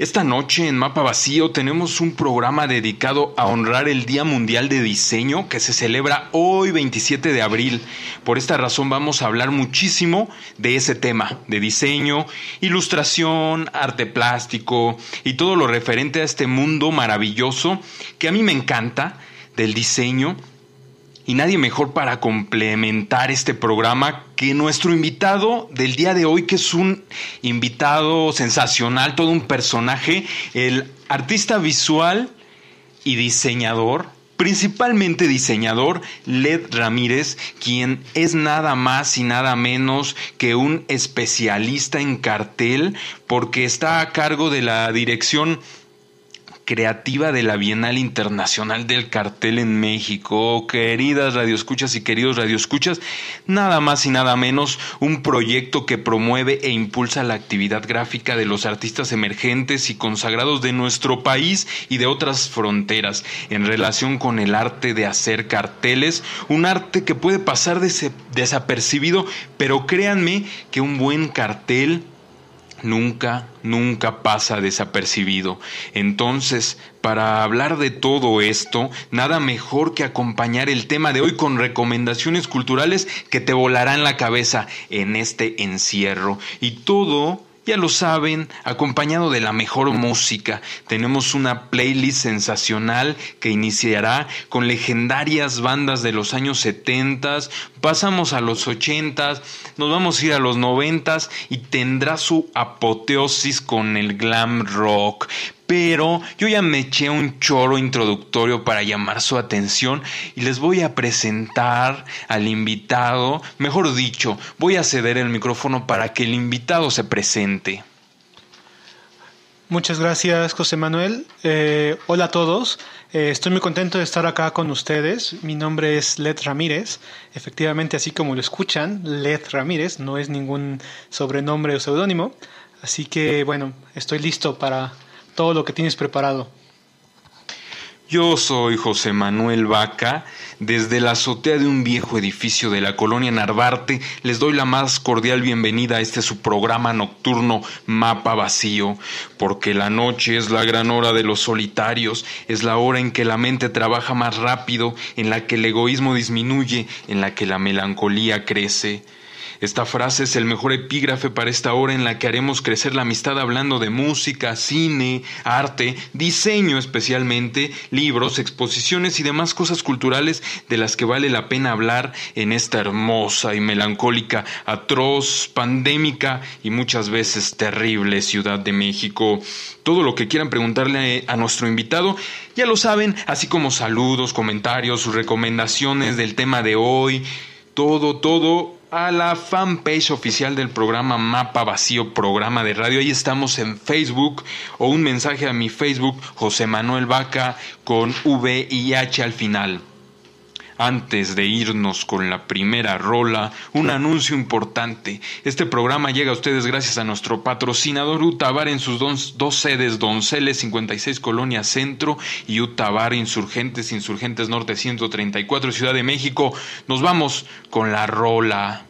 Esta noche en Mapa Vacío tenemos un programa dedicado a honrar el Día Mundial de Diseño que se celebra hoy 27 de abril. Por esta razón vamos a hablar muchísimo de ese tema, de diseño, ilustración, arte plástico y todo lo referente a este mundo maravilloso que a mí me encanta del diseño y nadie mejor para complementar este programa que nuestro invitado del día de hoy, que es un invitado sensacional, todo un personaje, el artista visual y diseñador, principalmente diseñador Led Ramírez, quien es nada más y nada menos que un especialista en cartel, porque está a cargo de la dirección creativa de la Bienal Internacional del Cartel en México. Queridas radioescuchas y queridos radioescuchas, nada más y nada menos un proyecto que promueve e impulsa la actividad gráfica de los artistas emergentes y consagrados de nuestro país y de otras fronteras en relación con el arte de hacer carteles, un arte que puede pasar desapercibido, pero créanme que un buen cartel nunca, nunca pasa desapercibido. Entonces, para hablar de todo esto, nada mejor que acompañar el tema de hoy con recomendaciones culturales que te volarán la cabeza en este encierro. Y todo ya lo saben, acompañado de la mejor música. Tenemos una playlist sensacional que iniciará con legendarias bandas de los años 70, pasamos a los 80, nos vamos a ir a los 90 y tendrá su apoteosis con el glam rock pero yo ya me eché un choro introductorio para llamar su atención y les voy a presentar al invitado, mejor dicho, voy a ceder el micrófono para que el invitado se presente. Muchas gracias, José Manuel. Eh, hola a todos. Eh, estoy muy contento de estar acá con ustedes. Mi nombre es Led Ramírez. Efectivamente, así como lo escuchan, Led Ramírez no es ningún sobrenombre o seudónimo. Así que, bueno, estoy listo para todo lo que tienes preparado. Yo soy José Manuel Vaca. Desde la azotea de un viejo edificio de la colonia Narvarte les doy la más cordial bienvenida a este su programa nocturno Mapa Vacío, porque la noche es la gran hora de los solitarios, es la hora en que la mente trabaja más rápido, en la que el egoísmo disminuye, en la que la melancolía crece. Esta frase es el mejor epígrafe para esta hora en la que haremos crecer la amistad hablando de música, cine, arte, diseño especialmente, libros, exposiciones y demás cosas culturales de las que vale la pena hablar en esta hermosa y melancólica, atroz, pandémica y muchas veces terrible Ciudad de México. Todo lo que quieran preguntarle a nuestro invitado, ya lo saben, así como saludos, comentarios, sus recomendaciones del tema de hoy, todo, todo a la fanpage oficial del programa Mapa Vacío, programa de radio. Ahí estamos en Facebook o un mensaje a mi Facebook, José Manuel Vaca, con V y H al final. Antes de irnos con la primera rola, un anuncio importante. Este programa llega a ustedes gracias a nuestro patrocinador Utabar en sus dos, sedes, Donceles 56 Colonia Centro y Utabar Insurgentes, Insurgentes Norte 134 Ciudad de México. Nos vamos con la rola.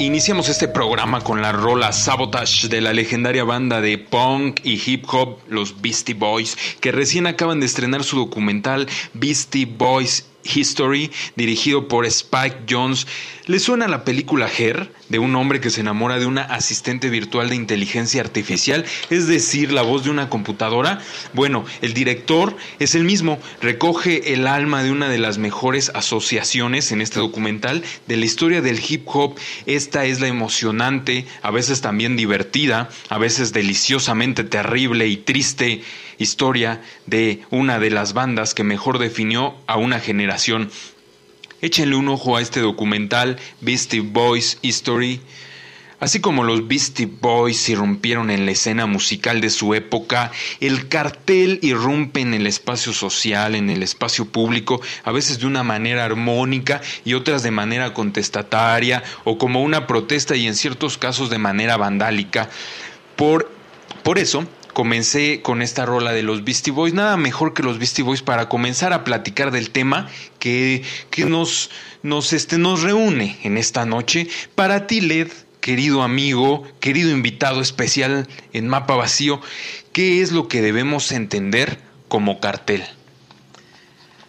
Iniciamos este programa con la rola Sabotage de la legendaria banda de punk y hip hop, los Beastie Boys, que recién acaban de estrenar su documental Beastie Boys History, dirigido por Spike Jones. ¿Le suena la película Her, de un hombre que se enamora de una asistente virtual de inteligencia artificial, es decir, la voz de una computadora? Bueno, el director es el mismo, recoge el alma de una de las mejores asociaciones en este documental de la historia del hip hop. Esta es la emocionante, a veces también divertida, a veces deliciosamente terrible y triste historia de una de las bandas que mejor definió a una generación. Échenle un ojo a este documental Beastie Boys History. Así como los Beastie Boys irrumpieron en la escena musical de su época, el cartel irrumpe en el espacio social, en el espacio público, a veces de una manera armónica y otras de manera contestataria o como una protesta y en ciertos casos de manera vandálica. Por, por eso, comencé con esta rola de los Beastie Boys. Nada mejor que los Beastie Boys para comenzar a platicar del tema que, que nos, nos, este, nos reúne en esta noche. Para ti, Led, querido amigo, querido invitado especial en Mapa Vacío, ¿qué es lo que debemos entender como cartel?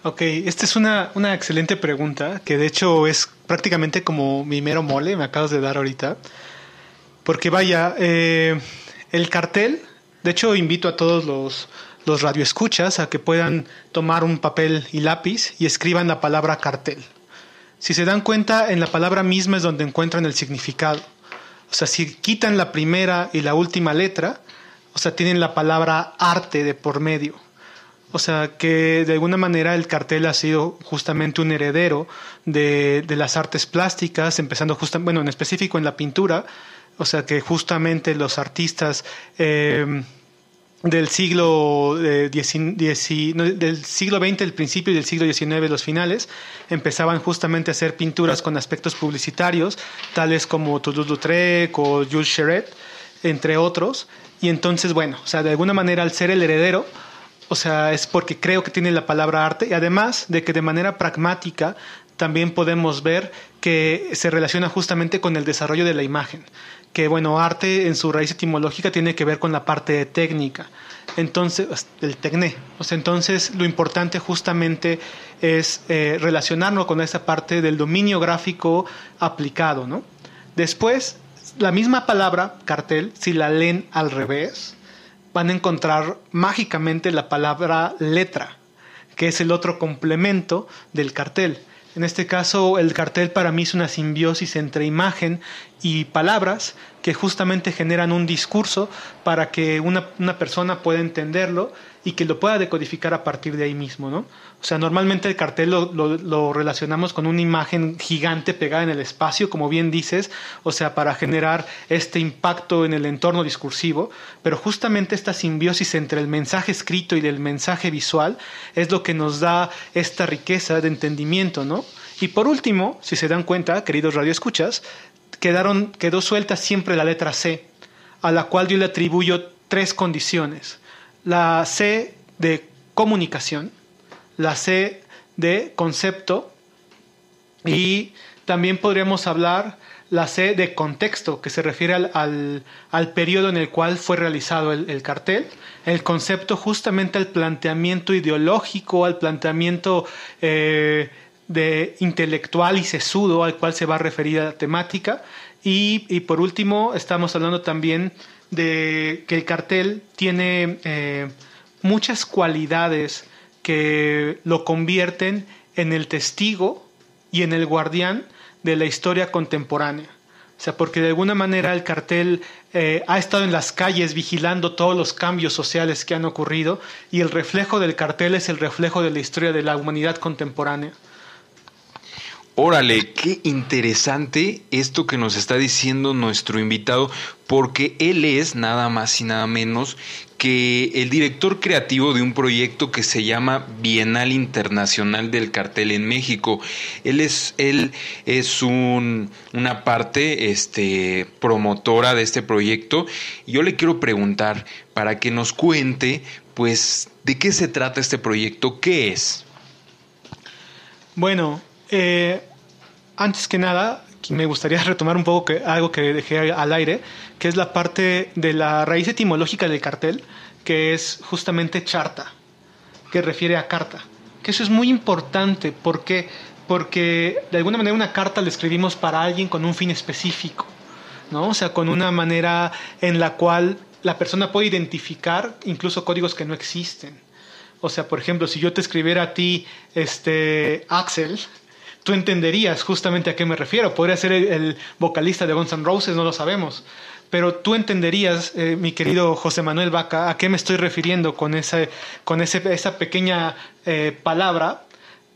Ok, esta es una, una excelente pregunta, que de hecho es prácticamente como mi mero mole, me acabas de dar ahorita. Porque vaya, eh, el cartel de hecho, invito a todos los, los radioescuchas a que puedan tomar un papel y lápiz y escriban la palabra cartel. Si se dan cuenta, en la palabra misma es donde encuentran el significado. O sea, si quitan la primera y la última letra, o sea, tienen la palabra arte de por medio. O sea, que de alguna manera el cartel ha sido justamente un heredero de, de las artes plásticas, empezando justamente, bueno, en específico en la pintura, o sea que justamente los artistas eh, del siglo eh, del siglo XX, el principio y del siglo XIX, los finales, empezaban justamente a hacer pinturas con aspectos publicitarios, tales como Toulouse-Lautrec o Jules Cheret, entre otros. Y entonces, bueno, o sea, de alguna manera al ser el heredero, o sea, es porque creo que tiene la palabra arte y además de que de manera pragmática también podemos ver que se relaciona justamente con el desarrollo de la imagen que bueno, arte en su raíz etimológica tiene que ver con la parte técnica. Entonces, el tecné. O sea, entonces lo importante justamente es eh, relacionarnos con esa parte del dominio gráfico aplicado, ¿no? Después, la misma palabra, cartel, si la leen al revés, van a encontrar mágicamente la palabra letra, que es el otro complemento del cartel. En este caso, el cartel para mí es una simbiosis entre imagen y palabras que justamente generan un discurso para que una, persona pueda entenderlo y que lo pueda decodificar a partir de ahí mismo, ¿no? O sea, normalmente el cartel lo, lo, relacionamos con una imagen gigante pegada en el espacio, como bien dices, o sea, para generar este impacto en el entorno discursivo, pero justamente esta simbiosis entre el mensaje escrito y el mensaje visual es lo que nos da esta riqueza de entendimiento, ¿no? Y por último, si se dan cuenta, queridos radioescuchas, quedaron, quedó suelta siempre la letra C, a la cual yo le atribuyo tres condiciones. La C de comunicación, la C de concepto y también podríamos hablar la C de contexto, que se refiere al, al, periodo en el cual fue realizado el, cartel, el concepto justamente al planteamiento ideológico, al planteamiento eh, de intelectual y sesudo al cual se va a referir la temática. Y, por último, estamos hablando también de que el cartel tiene eh, muchas cualidades que lo convierten en el testigo y en el guardián de la historia contemporánea. O sea, porque de alguna manera el cartel eh, ha estado en las calles vigilando todos los cambios sociales que han ocurrido y el reflejo del cartel es el reflejo de la historia de la humanidad contemporánea. Órale, qué interesante esto que nos está diciendo nuestro invitado, porque él es nada más y nada menos que el director creativo de un proyecto que se llama Bienal Internacional del Cartel en México. Él es, él es un, una parte este, promotora de este proyecto. Yo le quiero preguntar para que nos cuente, pues, de qué se trata este proyecto, qué es. Bueno, eh, antes que nada, me gustaría retomar un poco que, algo que dejé al aire, que es la parte de la raíz etimológica del cartel, que es justamente charta, que refiere a carta. Que eso es muy importante porque, porque de alguna manera una carta la escribimos para alguien con un fin específico, ¿no? O sea, con una manera en la cual la persona puede identificar incluso códigos que no existen. O sea, por ejemplo, si yo te escribiera a ti, este, Axel, tú entenderías justamente a qué me refiero. Podría ser el, vocalista de Guns N' Roses, no lo sabemos. Pero tú entenderías, eh, mi querido José Manuel Vaca, a qué me estoy refiriendo con, ese, con ese, esa pequeña eh, palabra.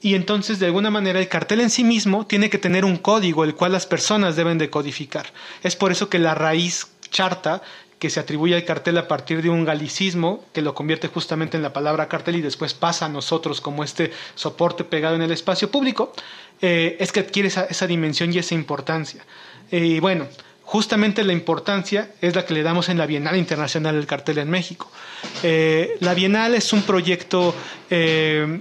Y entonces, de alguna manera, el cartel en sí mismo tiene que tener un código, el cual las personas deben de codificar. Es por eso que la raíz charta que se atribuye al cartel a partir de un galicismo que lo convierte justamente en la palabra cartel y después pasa a nosotros como este soporte pegado en el espacio público, eh, es que adquiere esa, dimensión y esa importancia. Y bueno, justamente la importancia es la que le damos en la Bienal Internacional del Cartel en México. Eh, la Bienal es un proyecto eh,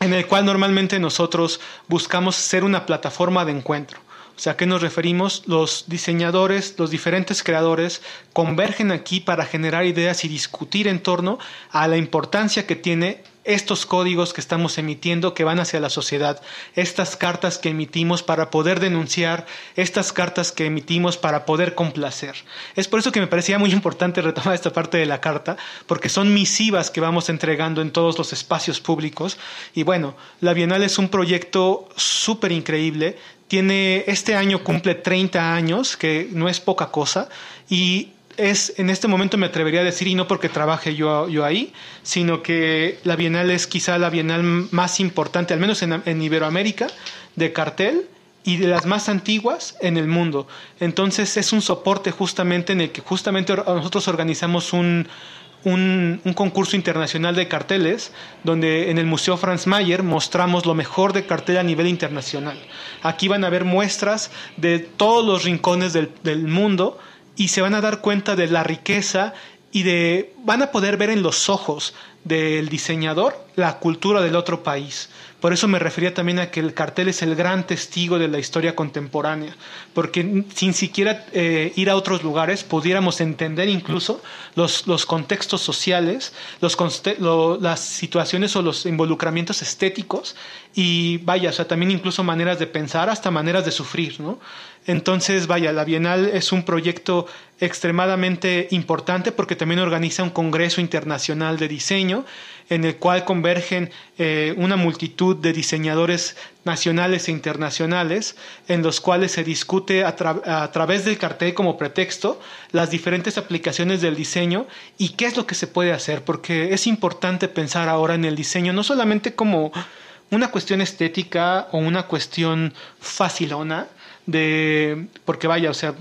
en el cual normalmente nosotros buscamos ser una plataforma de encuentro. O sea, ¿a qué nos referimos? Los diseñadores, los diferentes creadores convergen aquí para generar ideas y discutir en torno a la importancia que tiene estos códigos que estamos emitiendo que van hacia la sociedad, estas cartas que emitimos para poder denunciar, estas cartas que emitimos para poder complacer. Es por eso que me parecía muy importante retomar esta parte de la carta, porque son misivas que vamos entregando en todos los espacios públicos. Y bueno, la Bienal es un proyecto súper increíble. Tiene, este año cumple 30 años, que no es poca cosa, y es, en este momento me atrevería a decir, y no porque trabaje yo, ahí, sino que la Bienal es quizá la Bienal más importante, al menos en, Iberoamérica, de cartel y de las más antiguas en el mundo. Entonces es un soporte justamente en el que justamente nosotros organizamos un, un, concurso internacional de carteles donde en el Museo Franz Mayer mostramos lo mejor de cartel a nivel internacional. Aquí van a ver muestras de todos los rincones del mundo y se van a dar cuenta de la riqueza y de van a poder ver en los ojos del diseñador la cultura del otro país. Por eso me refería también a que el cartel es el gran testigo de la historia contemporánea, porque sin siquiera eh, ir a otros lugares pudiéramos entender incluso los, los contextos sociales, las situaciones o los involucramientos estéticos y vaya, o sea, también incluso maneras de pensar hasta maneras de sufrir, ¿no? Entonces, vaya, la Bienal es un proyecto extremadamente importante porque también organiza un Congreso Internacional de Diseño en el cual convergen eh, una multitud de diseñadores nacionales e internacionales, en los cuales se discute a, a, través del cartel como pretexto las diferentes aplicaciones del diseño y qué es lo que se puede hacer, porque es importante pensar ahora en el diseño no solamente como una cuestión estética o una cuestión facilona, de, porque vaya, o sea,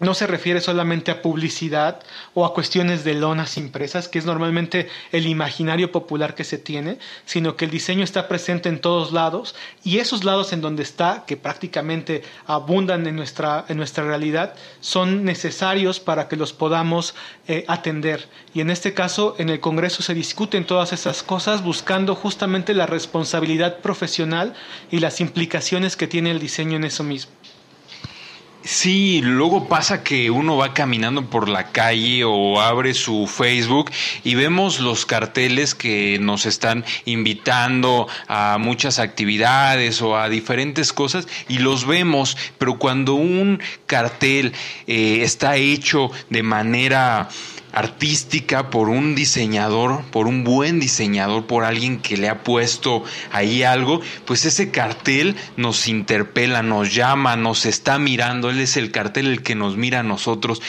no se refiere solamente a publicidad o a cuestiones de lonas impresas, que es normalmente el imaginario popular que se tiene, sino que el diseño está presente en todos lados y esos lados en donde está, que prácticamente abundan en nuestra, en nuestra realidad, son necesarios para que los podamos eh, atender. Y en este caso, en el Congreso se discuten todas esas cosas buscando justamente la responsabilidad profesional y las implicaciones que tiene el diseño en eso mismo. Sí, luego pasa que uno va caminando por la calle o abre su Facebook y vemos los carteles que nos están invitando a muchas actividades o a diferentes cosas y los vemos, pero cuando un cartel eh, está hecho de manera artística por un diseñador, por un buen diseñador, por alguien que le ha puesto ahí algo, pues ese cartel nos interpela, nos llama, nos está mirando, él es el cartel el que nos mira a nosotros.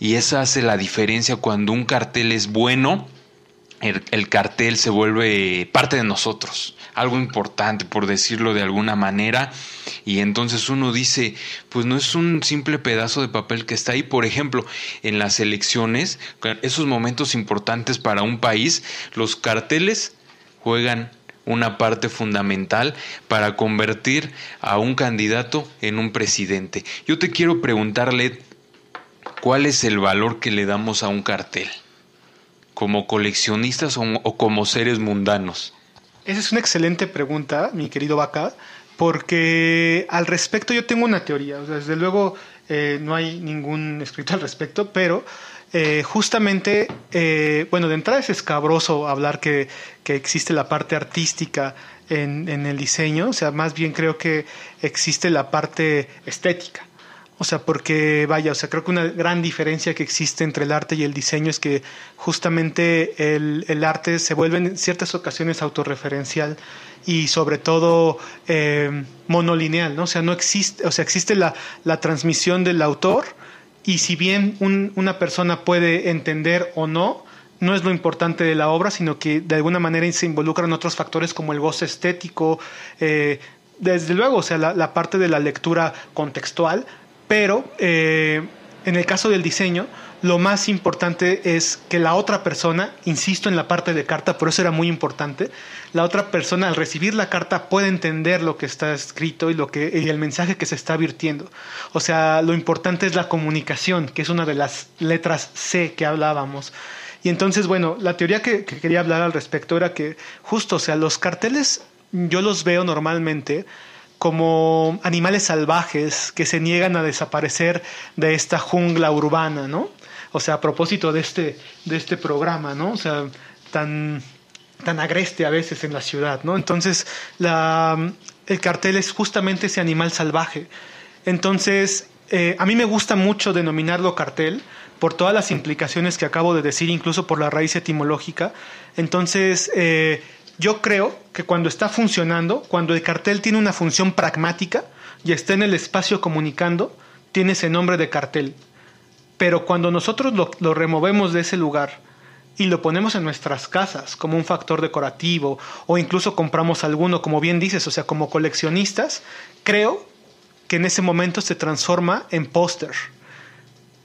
Y esa hace la diferencia cuando un cartel es bueno, el, cartel se vuelve parte de nosotros, algo importante por decirlo de alguna manera y entonces uno dice, pues no es un simple pedazo de papel que está ahí. Por ejemplo, en las elecciones, esos momentos importantes para un país, los carteles juegan una parte fundamental para convertir a un candidato en un presidente. Yo te quiero preguntarle, ¿cuál es el valor que le damos a un cartel? ¿Como coleccionistas o, como seres mundanos? Esa es una excelente pregunta, mi querido Vaca, porque al respecto yo tengo una teoría. desde luego eh, no hay ningún escrito al respecto, pero eh, justamente, eh, bueno, de entrada es escabroso hablar que, que existe la parte artística en, en, el diseño, o sea, más bien creo que existe la parte estética. O sea, porque vaya, o sea, creo que una gran diferencia que existe entre el arte y el diseño es que justamente el, el arte se vuelve en ciertas ocasiones autorreferencial y sobre todo eh, monolineal, ¿no? O sea, no existe, o sea, existe la, la transmisión del autor y si bien un, una persona puede entender o no, no es lo importante de la obra, sino que de alguna manera se involucran otros factores como el goce estético, eh, desde luego, o sea, la, la, parte de la lectura contextual, pero eh, en el caso del diseño, lo más importante es que la otra persona, insisto en la parte de carta, por eso era muy importante, la otra persona al recibir la carta puede entender lo que está escrito y, lo que, y el mensaje que se está virtiendo. O sea, lo importante es la comunicación, que es una de las letras C que hablábamos. Y entonces, bueno, la teoría que, que quería hablar al respecto era que justo, o sea, los carteles yo los veo normalmente como animales salvajes que se niegan a desaparecer de esta jungla urbana, ¿no? O sea, a propósito de este, de este programa, ¿no? O sea, tan, tan agreste a veces en la ciudad, ¿no? Entonces, el cartel es justamente ese animal salvaje. Entonces, eh, a mí me gusta mucho denominarlo cartel por todas las implicaciones que acabo de decir, incluso por la raíz etimológica. Entonces, eh, yo creo que cuando está funcionando, cuando el cartel tiene una función pragmática y está en el espacio comunicando, tiene ese nombre de cartel. Pero cuando nosotros lo, removemos de ese lugar y lo ponemos en nuestras casas como un factor decorativo o incluso compramos alguno, como bien dices, o sea, como coleccionistas, creo que en ese momento se transforma en póster.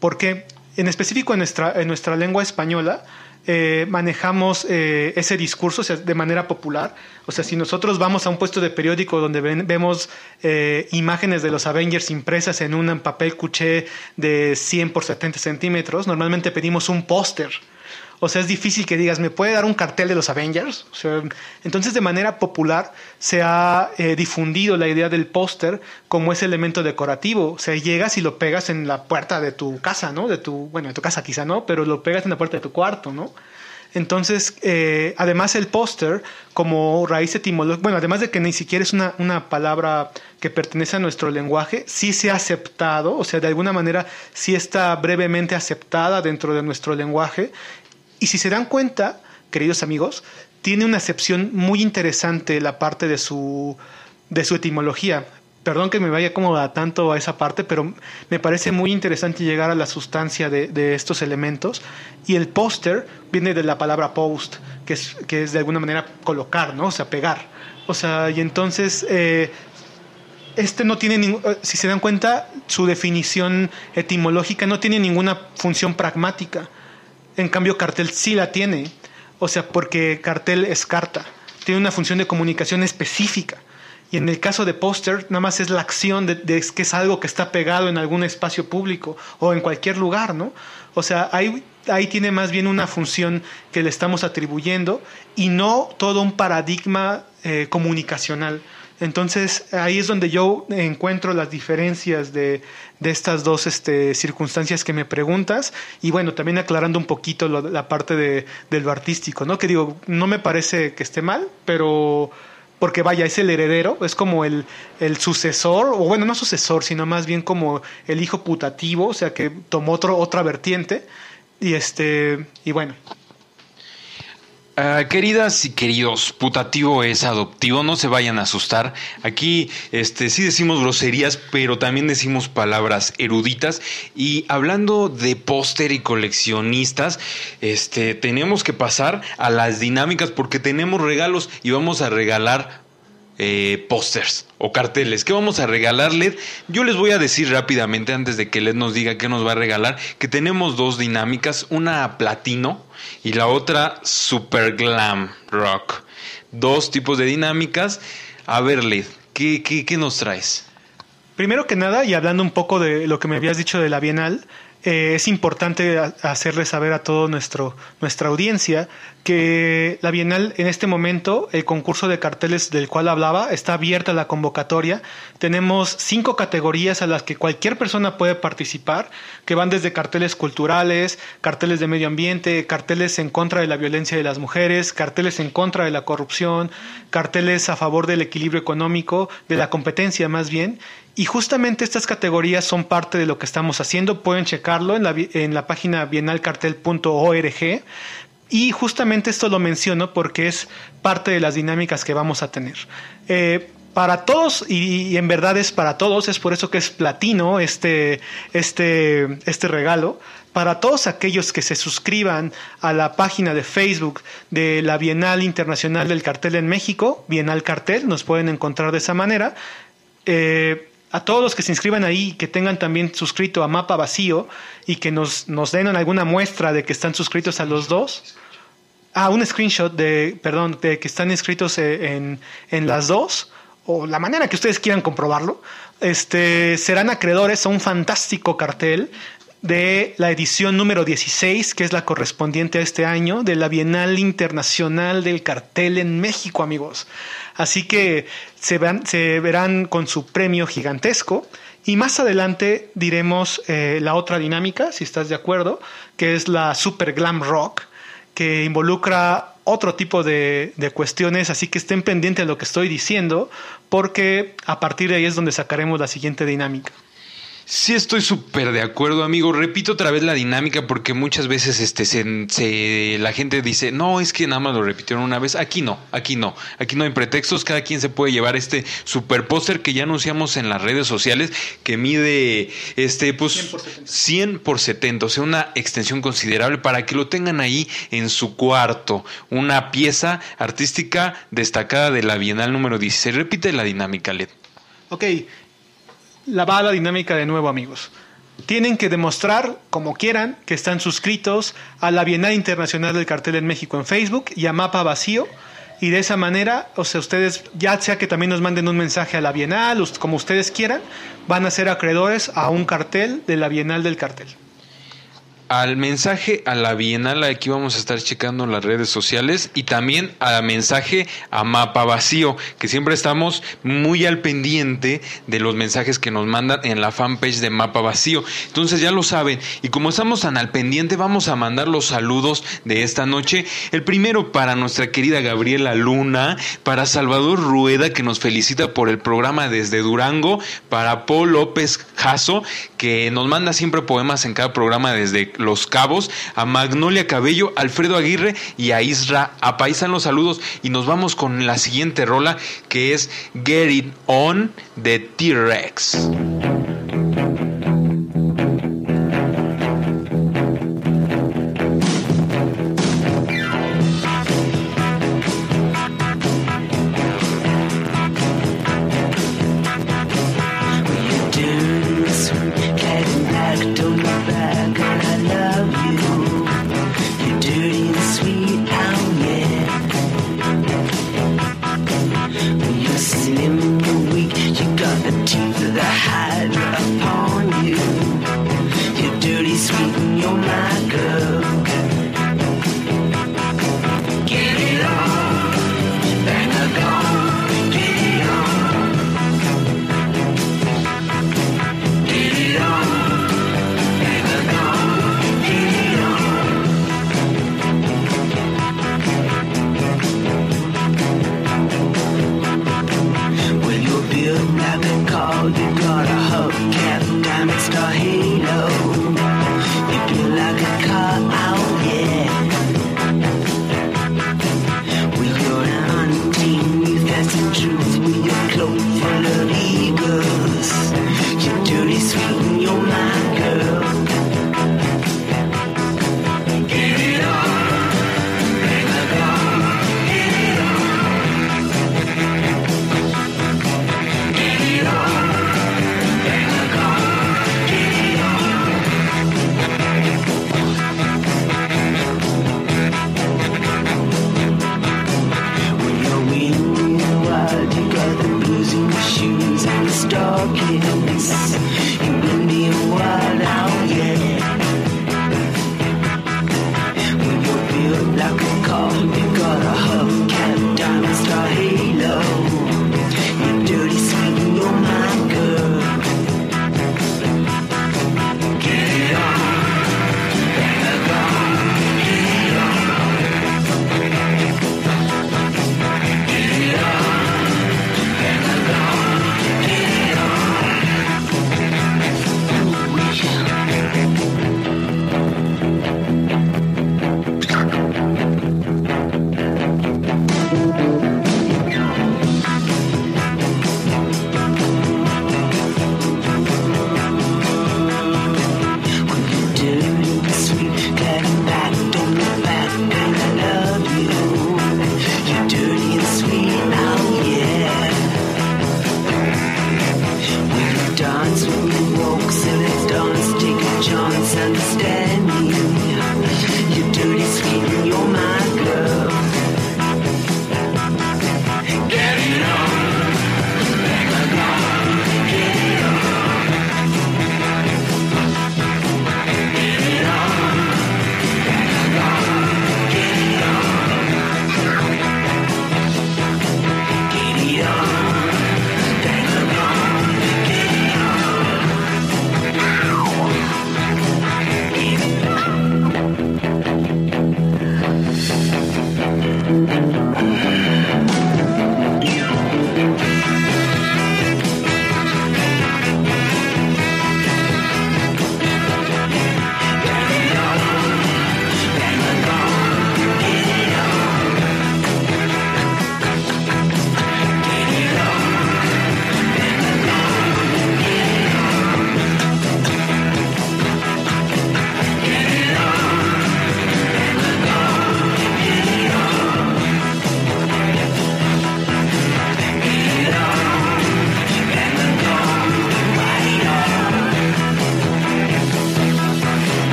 Porque en específico en nuestra, en nuestra lengua española, eh, manejamos eh, ese discurso de manera popular. O sea, si nosotros vamos a un puesto de periódico donde ven, vemos eh, imágenes de los Avengers impresas en un papel cuché de 100 por 70 centímetros, normalmente pedimos un póster. O sea, es difícil que digas, ¿me puede dar un cartel de los Avengers? O sea, entonces, de manera popular se ha eh, difundido la idea del póster como ese elemento decorativo. O sea, llegas y lo pegas en la puerta de tu casa, ¿no? De tu, bueno, de tu casa quizá no, pero lo pegas en la puerta de tu cuarto, ¿no? Entonces, eh, además el póster, como raíz etimológica, bueno, además de que ni siquiera es una, una, palabra que pertenece a nuestro lenguaje, sí se ha aceptado, o sea, de alguna manera sí está brevemente aceptada dentro de nuestro lenguaje y si se dan cuenta, queridos amigos, tiene una acepción muy interesante la parte de su, de su etimología. Perdón que me vaya como a tanto a esa parte, pero me parece muy interesante llegar a la sustancia de, de estos elementos. Y el póster viene de la palabra post, que es, que es de alguna manera colocar, ¿no? O sea, pegar. O sea, y entonces eh, este no tiene ningún, si se dan cuenta, su definición etimológica no tiene ninguna función pragmática. En cambio, cartel sí la tiene. O sea, porque cartel es carta. Tiene una función de comunicación específica. Y en el caso de póster, nada más es la acción de, de, que es algo que está pegado en algún espacio público o en cualquier lugar, ¿no? O sea, ahí, ahí tiene más bien una función que le estamos atribuyendo y no todo un paradigma eh, comunicacional. Entonces ahí es donde yo encuentro las diferencias de, de estas dos este, circunstancias que me preguntas. Y bueno, también aclarando un poquito lo, la parte de, de, lo artístico, ¿no? Que digo, no me parece que esté mal, pero porque vaya, es el heredero, es como el, el sucesor, o bueno, no sucesor, sino más bien como el hijo putativo, o sea, que tomó otro, otra vertiente. Y este, y bueno, Uh, queridas y queridos, putativo es adoptivo, no se vayan a asustar. Aquí este, sí decimos groserías, pero también decimos palabras eruditas. Y hablando de póster y coleccionistas, este, tenemos que pasar a las dinámicas porque tenemos regalos y vamos a regalar eh, pósters o carteles. ¿Qué vamos a regalarle? Yo les voy a decir rápidamente antes de que Led nos diga qué nos va a regalar, que tenemos dos dinámicas, una platino y la otra super glam rock. Dos tipos de dinámicas. A ver, Led, ¿qué, qué, qué nos traes? Primero que nada, y hablando un poco de lo que me habías dicho de la Bienal, eh, es importante hacerle saber a toda nuestra audiencia que la Bienal en este momento, el concurso de carteles del cual hablaba, está abierta la convocatoria. Tenemos cinco categorías a las que cualquier persona puede participar, que van desde carteles culturales, carteles de medio ambiente, carteles en contra de la violencia de las mujeres, carteles en contra de la corrupción, carteles a favor del equilibrio económico, de la competencia más bien. Y justamente estas categorías son parte de lo que estamos haciendo. Pueden checarlo en la, en la página bienalcartel.org. Y justamente esto lo menciono porque es parte de las dinámicas que vamos a tener. Eh, para todos, y, en verdad es para todos, es por eso que es platino este, este, este regalo, para todos aquellos que se suscriban a la página de Facebook de la Bienal Internacional del Cartel en México, Bienal Cartel, nos pueden encontrar de esa manera. Eh, a todos los que se inscriban ahí, que tengan también suscrito a Mapa Vacío y que nos, nos den alguna muestra de que están suscritos a los dos. Ah, un screenshot de, perdón, de que están inscritos eh, en, en las dos, o la manera que ustedes quieran comprobarlo, este, serán acreedores a un fantástico cartel de la edición número 16, que es la correspondiente a este año, de la Bienal Internacional del Cartel en México, amigos. Así que se, verán con su premio gigantesco. Y más adelante diremos eh, la otra dinámica, si estás de acuerdo, que es la Super Glam Rock, que involucra otro tipo de, de, cuestiones, así que estén pendientes de lo que estoy diciendo, porque a partir de ahí es donde sacaremos la siguiente dinámica. Sí, estoy súper de acuerdo, amigo. Repito otra vez la dinámica porque muchas veces este, se, la gente dice, no, es que nada más lo repitieron una vez. Aquí no, aquí no. Aquí no hay pretextos. Cada quien se puede llevar este super póster que ya anunciamos en las redes sociales que mide este, pues, 100 por 70. 100 por 70, o sea, una extensión considerable para que lo tengan ahí en su cuarto. Una pieza artística destacada de la Bienal número 16. Repite la dinámica, Led. Ok, la va la dinámica de nuevo, amigos. Tienen que demostrar, como quieran, que están suscritos a la Bienal Internacional del Cartel en México en Facebook y a Mapa Vacío. Y de esa manera, o sea, ustedes, ya sea que también nos manden un mensaje a la Bienal, como ustedes quieran, van a ser acreedores a un cartel de la Bienal del Cartel al mensaje a la Bienal, aquí vamos a estar checando las redes sociales, y también al mensaje a Mapa Vacío, que siempre estamos muy al pendiente de los mensajes que nos mandan en la fanpage de Mapa Vacío. Entonces ya lo saben, y como estamos tan al pendiente, vamos a mandar los saludos de esta noche. El primero para nuestra querida Gabriela Luna, para Salvador Rueda, que nos felicita por el programa desde Durango, para Paul López Jasso, que nos manda siempre poemas en cada programa desde los Cabos, a Magnolia Cabello, Alfredo Aguirre y a Isra Apaisan los saludos y nos vamos con la siguiente rola que es Get It On de T-Rex.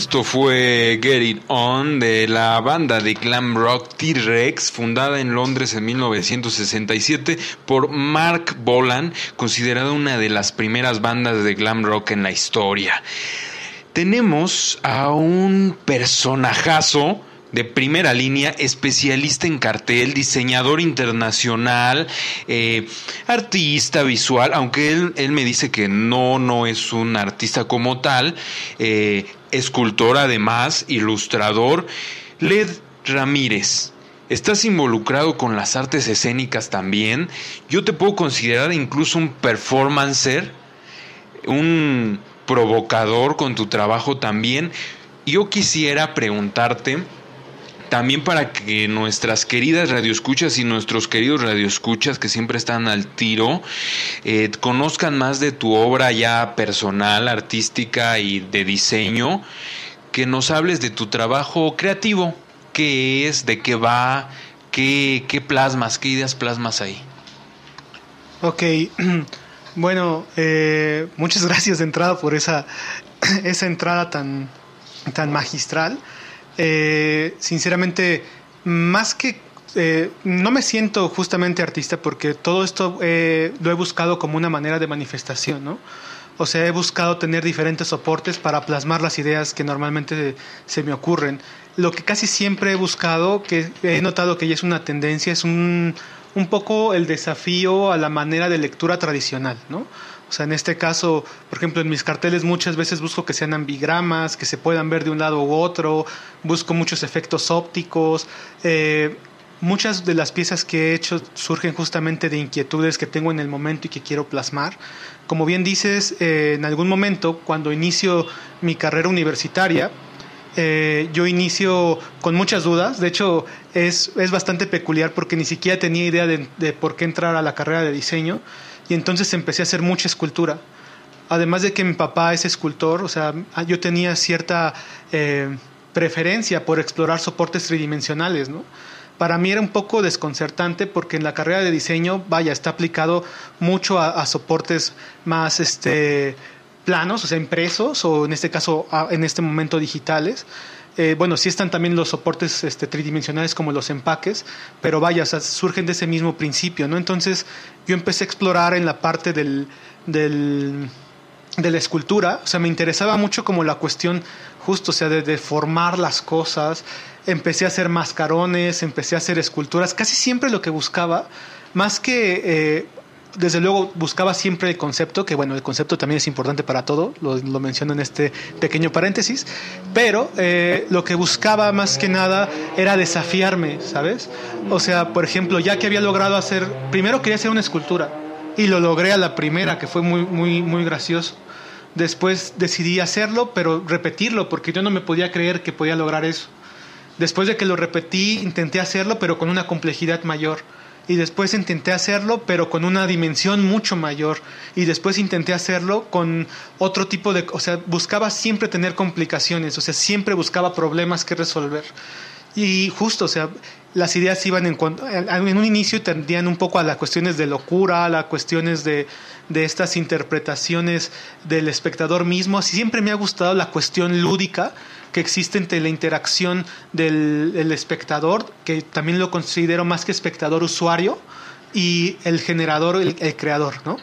Esto fue Get It On de la banda de glam rock T-Rex, fundada en Londres en 1967 por Mark Bolan, considerada una de las primeras bandas de glam rock en la historia. Tenemos a un personajazo de primera línea, especialista en cartel, diseñador internacional, eh, artista visual, aunque él, me dice que no, no es un artista como tal, eh, escultor además, ilustrador, Led Ramírez. Estás involucrado con las artes escénicas también. Yo te puedo considerar incluso un performancer, un provocador con tu trabajo también. Yo quisiera preguntarte, también para que nuestras queridas radioescuchas y nuestros queridos radioescuchas que siempre están al tiro eh, conozcan más de tu obra ya personal, artística y de diseño, que nos hables de tu trabajo creativo, qué es, de qué va, qué, qué plasmas, qué ideas plasmas ahí. Ok, bueno, eh, muchas gracias de entrada por esa, esa entrada tan, tan magistral. Eh, sinceramente, más que eh, no me siento justamente artista porque todo esto eh, lo he buscado como una manera de manifestación, ¿no? O sea, he buscado tener diferentes soportes para plasmar las ideas que normalmente se me ocurren. Lo que casi siempre he buscado, que he notado que ya es una tendencia, es un, un poco el desafío a la manera de lectura tradicional, ¿no? O sea, en este caso, por ejemplo, en mis carteles muchas veces busco que sean ambigramas, que se puedan ver de un lado u otro, busco muchos efectos ópticos. Eh, muchas de las piezas que he hecho surgen justamente de inquietudes que tengo en el momento y que quiero plasmar. Como bien dices, eh, en algún momento, cuando inicio mi carrera universitaria, eh, yo inicio con muchas dudas. De hecho, es, es, bastante peculiar porque ni siquiera tenía idea de, de por qué entrar a la carrera de diseño y entonces empecé a hacer mucha escultura. Además de que mi papá es escultor, o sea, yo tenía cierta eh, preferencia por explorar soportes tridimensionales, ¿no? Para mí era un poco desconcertante porque en la carrera de diseño, vaya, está aplicado mucho a, soportes más este, planos, o sea, impresos, o en este caso, en este momento digitales. Eh, bueno, sí están también los soportes este, tridimensionales como los empaques, pero vaya, surgen de ese mismo principio, ¿no? Entonces yo empecé a explorar en la parte del, de la escultura, o sea, me interesaba mucho como la cuestión justo, o sea, de, formar las cosas, empecé a hacer mascarones, empecé a hacer esculturas, casi siempre lo que buscaba, más que eh, desde luego buscaba siempre el concepto, que bueno, el concepto también es importante para todo, lo, menciono en este pequeño paréntesis, pero eh, lo que buscaba más que nada era desafiarme, ¿sabes? O sea, por ejemplo, ya que había logrado hacer, primero quería hacer una escultura y lo logré a la primera, que fue muy, muy, muy gracioso. Después decidí hacerlo, pero repetirlo, porque yo no me podía creer que podía lograr eso. Después de que lo repetí, intenté hacerlo, pero con una complejidad mayor y después intenté hacerlo pero con una dimensión mucho mayor y después intenté hacerlo con otro tipo de, o sea, buscaba siempre tener complicaciones, o sea, siempre buscaba problemas que resolver. Y justo, o sea, las ideas iban en, en un inicio tendían un poco a las cuestiones de locura, a las cuestiones de, de estas interpretaciones del espectador mismo. Siempre me ha gustado la cuestión lúdica que existe entre la interacción del, espectador, que también lo considero más que espectador usuario, y el generador, el, creador, ¿no?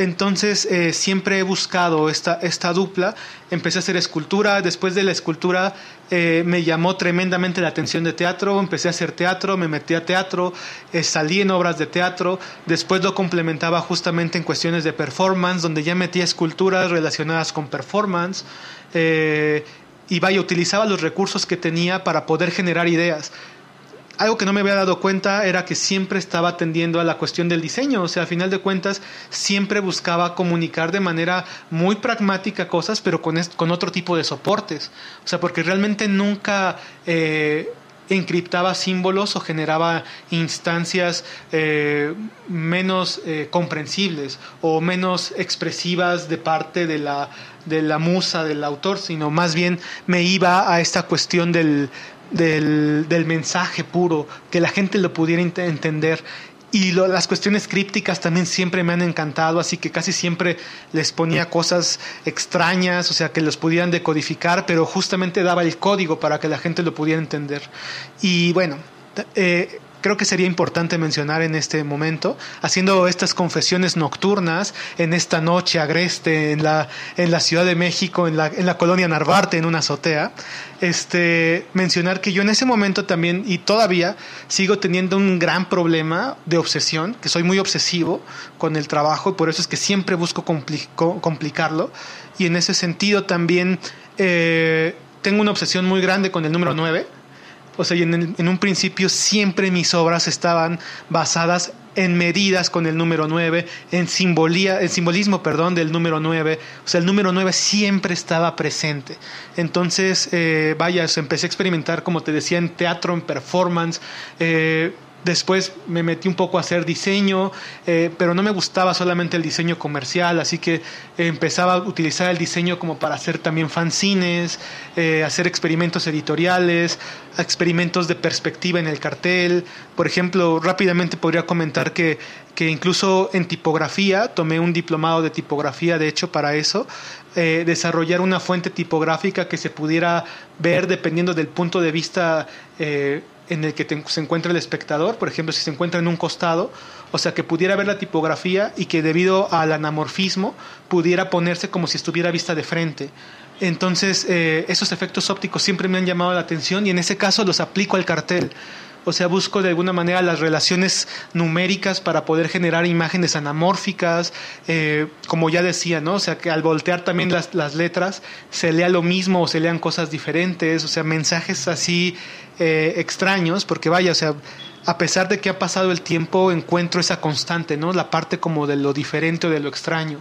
Entonces eh, siempre he buscado esta, esta dupla. Empecé a hacer escultura. Después de la escultura eh, me llamó tremendamente la atención de teatro. Empecé a hacer teatro, me metí a teatro, eh, salí en obras de teatro. Después lo complementaba justamente en cuestiones de performance, donde ya metía esculturas relacionadas con performance. Y utilizaba los recursos que tenía para poder generar ideas. Algo que no me había dado cuenta era que siempre estaba atendiendo a la cuestión del diseño, o sea, a final de cuentas siempre buscaba comunicar de manera muy pragmática cosas, pero con, con otro tipo de soportes, o sea, porque realmente nunca... Eh, encriptaba símbolos o generaba instancias eh, menos eh, comprensibles o menos expresivas de parte de la, de la musa del autor, sino más bien me iba a esta cuestión del, del, del mensaje puro, que la gente lo pudiera entender. Y las cuestiones crípticas también siempre me han encantado, así que casi siempre les ponía cosas extrañas, o sea, que los pudieran decodificar, pero justamente daba el código para que la gente lo pudiera entender. Y bueno, eh, creo que sería importante mencionar en este momento, haciendo estas confesiones nocturnas en esta noche agreste en la, en la Ciudad de México, en la, en la colonia Narvarte, en una azotea, este, mencionar que yo en ese momento también y todavía sigo teniendo un gran problema de obsesión, que soy muy obsesivo con el trabajo y por eso es que siempre busco complicarlo. Y en ese sentido también eh, tengo una obsesión muy grande con el número 9 o sea, en, un principio siempre mis obras estaban basadas en medidas con el número 9, en, simbolía, en simbolismo perdón, del número 9. O sea, el número 9 siempre estaba presente. Entonces, eh, vaya, empecé a experimentar, como te decía, en teatro, en performance. Eh, Después me metí un poco a hacer diseño, eh, pero no me gustaba solamente el diseño comercial, así que empezaba a utilizar el diseño como para hacer también fanzines, eh, hacer experimentos editoriales, experimentos de perspectiva en el cartel. Por ejemplo, rápidamente podría comentar que, que incluso en tipografía, tomé un diplomado de tipografía, de hecho, para eso, eh, desarrollar una fuente tipográfica que se pudiera ver dependiendo del punto de vista en el que se encuentra el espectador, por ejemplo, si se encuentra en un costado, o sea, que pudiera ver la tipografía y que debido al anamorfismo pudiera ponerse como si estuviera vista de frente. Entonces, eh, esos efectos ópticos siempre me han llamado la atención y en ese caso los aplico al cartel. O sea, busco de alguna manera las relaciones numéricas para poder generar imágenes anamórficas, eh, como ya decía, ¿no? O sea, que al voltear también las, las, letras se lea lo mismo o se lean cosas diferentes, o sea, mensajes así eh, extraños, porque vaya, o sea, a pesar de que ha pasado el tiempo, encuentro esa constante, ¿no? La parte como de lo diferente o de lo extraño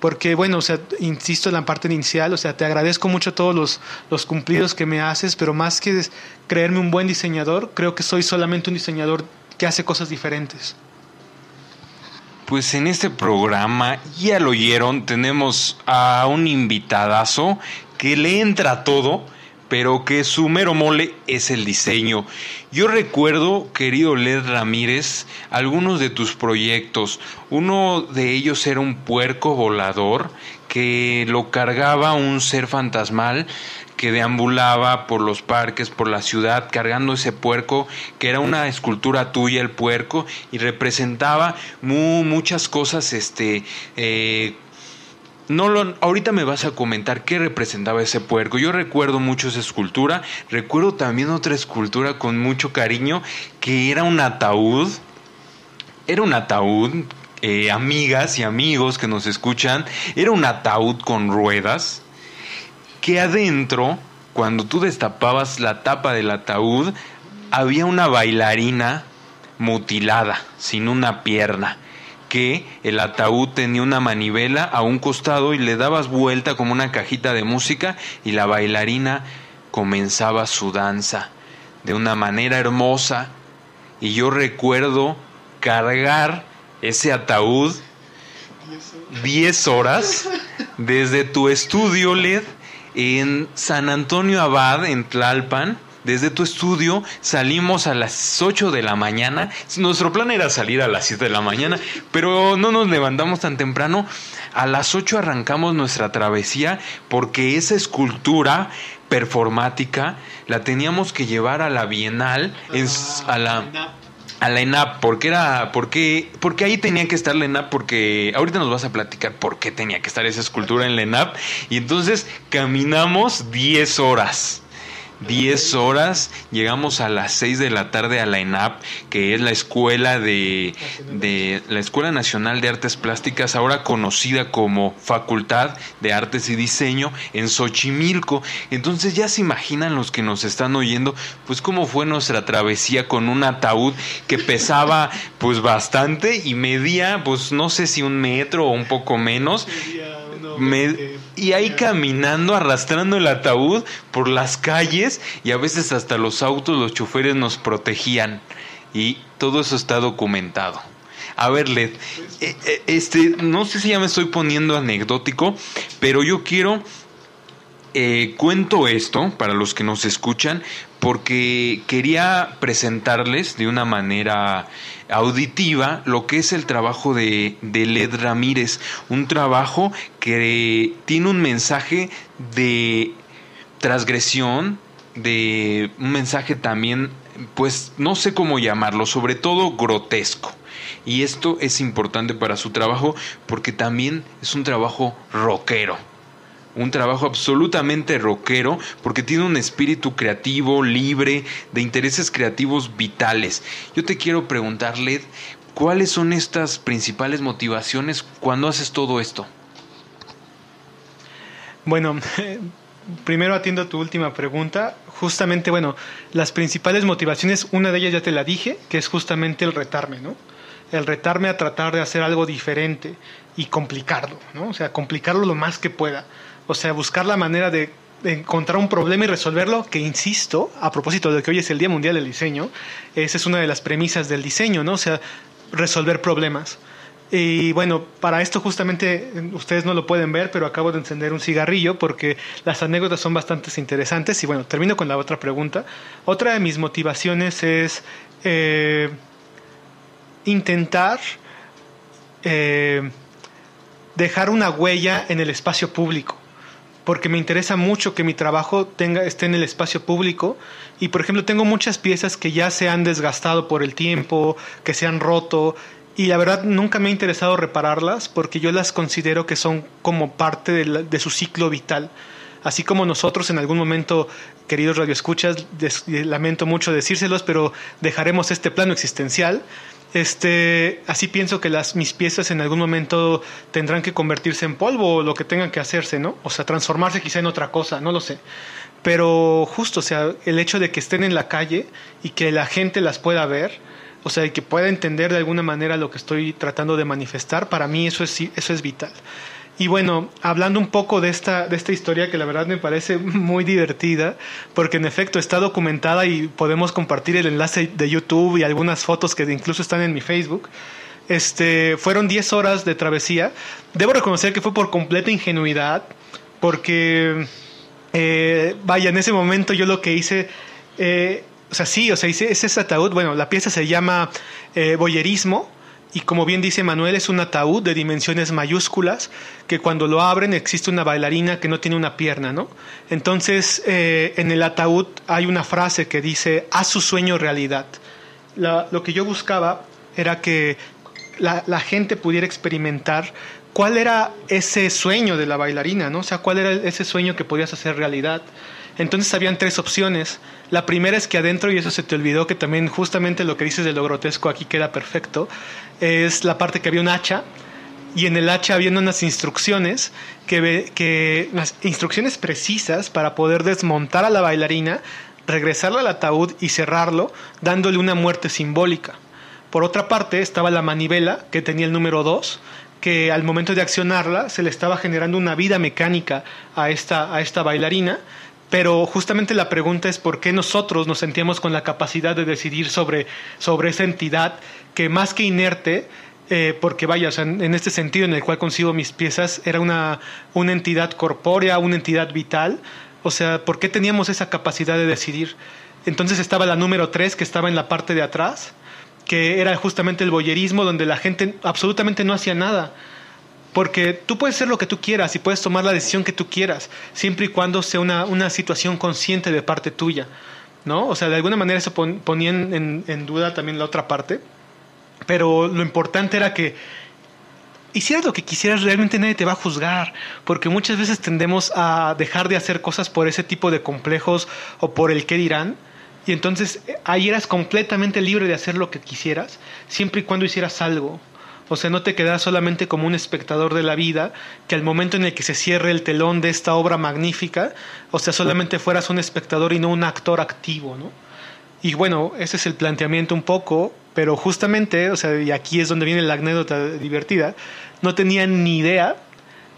porque bueno, o sea, insisto en la parte inicial, o sea, te agradezco mucho todos los, los cumplidos que me haces, pero más que creerme un buen diseñador, creo que soy solamente un diseñador que hace cosas diferentes. Pues en este programa, ya lo oyeron, tenemos a un invitadazo que le entra todo pero que su mero mole es el diseño. Yo recuerdo, querido Led Ramírez, algunos de tus proyectos. Uno de ellos era un puerco volador que lo cargaba un ser fantasmal que deambulaba por los parques, por la ciudad, cargando ese puerco, que era una escultura tuya, el puerco, y representaba muchas cosas, este, eh, no lo, ahorita me vas a comentar qué representaba ese puerco. Yo recuerdo mucho esa escultura. Recuerdo también otra escultura con mucho cariño que era un ataúd. Era un ataúd, eh, amigas y amigos que nos escuchan, era un ataúd con ruedas que adentro, cuando tú destapabas la tapa del ataúd, había una bailarina mutilada, sin una pierna que el ataúd tenía una manivela a un costado y le dabas vuelta como una cajita de música y la bailarina comenzaba su danza de una manera hermosa y yo recuerdo cargar ese ataúd 10 horas desde tu estudio LED en San Antonio Abad, en Tlalpan. Desde tu estudio salimos a las 8 de la mañana. Nuestro plan era salir a las 7 de la mañana, pero no nos levantamos tan temprano. A las 8 arrancamos nuestra travesía porque esa escultura performática la teníamos que llevar a la Bienal, en, a la a la ENAP, porque era, porque, porque ahí tenía que estar la ENAP, porque ahorita nos vas a platicar por qué tenía que estar esa escultura en la ENAP, y entonces caminamos 10 horas. 10 horas, llegamos a las 6 de la tarde a la ENAP, que es la escuela de, de, la Escuela Nacional de Artes Plásticas, ahora conocida como Facultad de Artes y Diseño en Xochimilco. Entonces ya se imaginan los que nos están oyendo, pues cómo fue nuestra travesía con un ataúd que pesaba pues bastante y medía pues no sé si un metro o un poco menos. Y ahí caminando, arrastrando el ataúd por las calles y a veces hasta los autos, los choferes nos protegían. Y todo eso está documentado. A ver, Led, eh, eh, este, no sé si ya me estoy poniendo anecdótico, pero yo quiero eh, cuento esto para los que nos escuchan porque quería presentarles de una manera auditiva lo que es el trabajo de, de Led Ramírez, un trabajo que tiene un mensaje de transgresión, de un mensaje también, pues no sé cómo llamarlo, sobre todo grotesco. Y esto es importante para su trabajo porque también es un trabajo rockero un trabajo absolutamente rockero porque tiene un espíritu creativo, libre, de intereses creativos vitales. Yo te quiero preguntarle, ¿cuáles son estas principales motivaciones cuando haces todo esto? Bueno, primero atiendo a tu última pregunta. Justamente, bueno, las principales motivaciones, una de ellas ya te la dije, que es justamente el retarme, ¿no? El retarme a tratar de hacer algo diferente y complicarlo, ¿no? O sea, complicarlo lo más que pueda. O sea, buscar la manera de, encontrar un problema y resolverlo, que insisto, a propósito de que hoy es el Día Mundial del Diseño, esa es una de las premisas del diseño, ¿no? O sea, resolver problemas. Y bueno, para esto justamente ustedes no lo pueden ver, pero acabo de encender un cigarrillo porque las anécdotas son bastante interesantes. Y bueno, termino con la otra pregunta. Otra de mis motivaciones es eh, intentar eh, dejar una huella en el espacio público porque me interesa mucho que mi trabajo tenga, esté en el espacio público y por ejemplo tengo muchas piezas que ya se han desgastado por el tiempo, que se han roto y la verdad nunca me ha interesado repararlas porque yo las considero que son como parte de, su ciclo vital. Así como nosotros en algún momento, queridos radioescuchas, lamento mucho decírselos, pero dejaremos este plano existencial este, así pienso que las, mis piezas en algún momento tendrán que convertirse en polvo o lo que tengan que hacerse, ¿no? O sea, transformarse quizá en otra cosa, no lo sé. Pero justo, o sea, el hecho de que estén en la calle y que la gente las pueda ver, o sea, que pueda entender de alguna manera lo que estoy tratando de manifestar, para mí eso es, eso es vital. Y bueno, hablando un poco de esta, de esta historia que la verdad me parece muy divertida, porque en efecto está documentada y podemos compartir el enlace de YouTube y algunas fotos que incluso están en mi Facebook. Este, fueron 10 horas de travesía. Debo reconocer que fue por completa ingenuidad, porque, eh, vaya, en ese momento yo lo que hice... Eh, o sea, sí, o sea, hice ese ataúd. Bueno, la pieza se llama eh, Boyerismo y como bien dice Manuel, es un ataúd de dimensiones mayúsculas que cuando lo abren existe una bailarina que no tiene una pierna, ¿no? Entonces, eh, en el ataúd hay una frase que dice, haz su sueño realidad. lo que yo buscaba era que la, la, gente pudiera experimentar cuál era ese sueño de la bailarina, ¿no? O sea, cuál era ese sueño que podías hacer realidad. Entonces habían tres opciones. La primera es que adentro, y eso se te olvidó, que también justamente lo que dices de lo grotesco aquí queda perfecto, es la parte que había un hacha y en el hacha había unas instrucciones que, que las instrucciones precisas para poder desmontar a la bailarina, regresarla al ataúd y cerrarlo, dándole una muerte simbólica. Por otra parte estaba la manivela que tenía el número 2, que al momento de accionarla se le estaba generando una vida mecánica a esta, a esta bailarina pero justamente la pregunta es por qué nosotros nos sentíamos con la capacidad de decidir sobre, sobre esa entidad que más que inerte, eh, porque vaya, en, este sentido en el cual consigo mis piezas, era una, una entidad corpórea, una entidad vital, o sea, ¿por qué teníamos esa capacidad de decidir? Entonces estaba la número 3 que estaba en la parte de atrás, que era justamente el boyerismo, donde la gente absolutamente no hacía nada porque tú puedes ser lo que tú quieras y puedes tomar la decisión que tú quieras, siempre y cuando sea una, una situación consciente de parte tuya. ¿no? O sea, de alguna manera eso ponía en, en, duda también la otra parte, pero lo importante era que hicieras lo que quisieras, realmente nadie te va a juzgar, porque muchas veces tendemos a dejar de hacer cosas por ese tipo de complejos o por el qué dirán, y entonces ahí eras completamente libre de hacer lo que quisieras, siempre y cuando hicieras algo. O sea, no te quedas solamente como un espectador de la vida, que al momento en el que se cierre el telón de esta obra magnífica, o sea, solamente fueras un espectador y no un actor activo, ¿no? Y bueno, ese es el planteamiento un poco, pero justamente, o sea, y aquí es donde viene la anécdota divertida, no tenía ni idea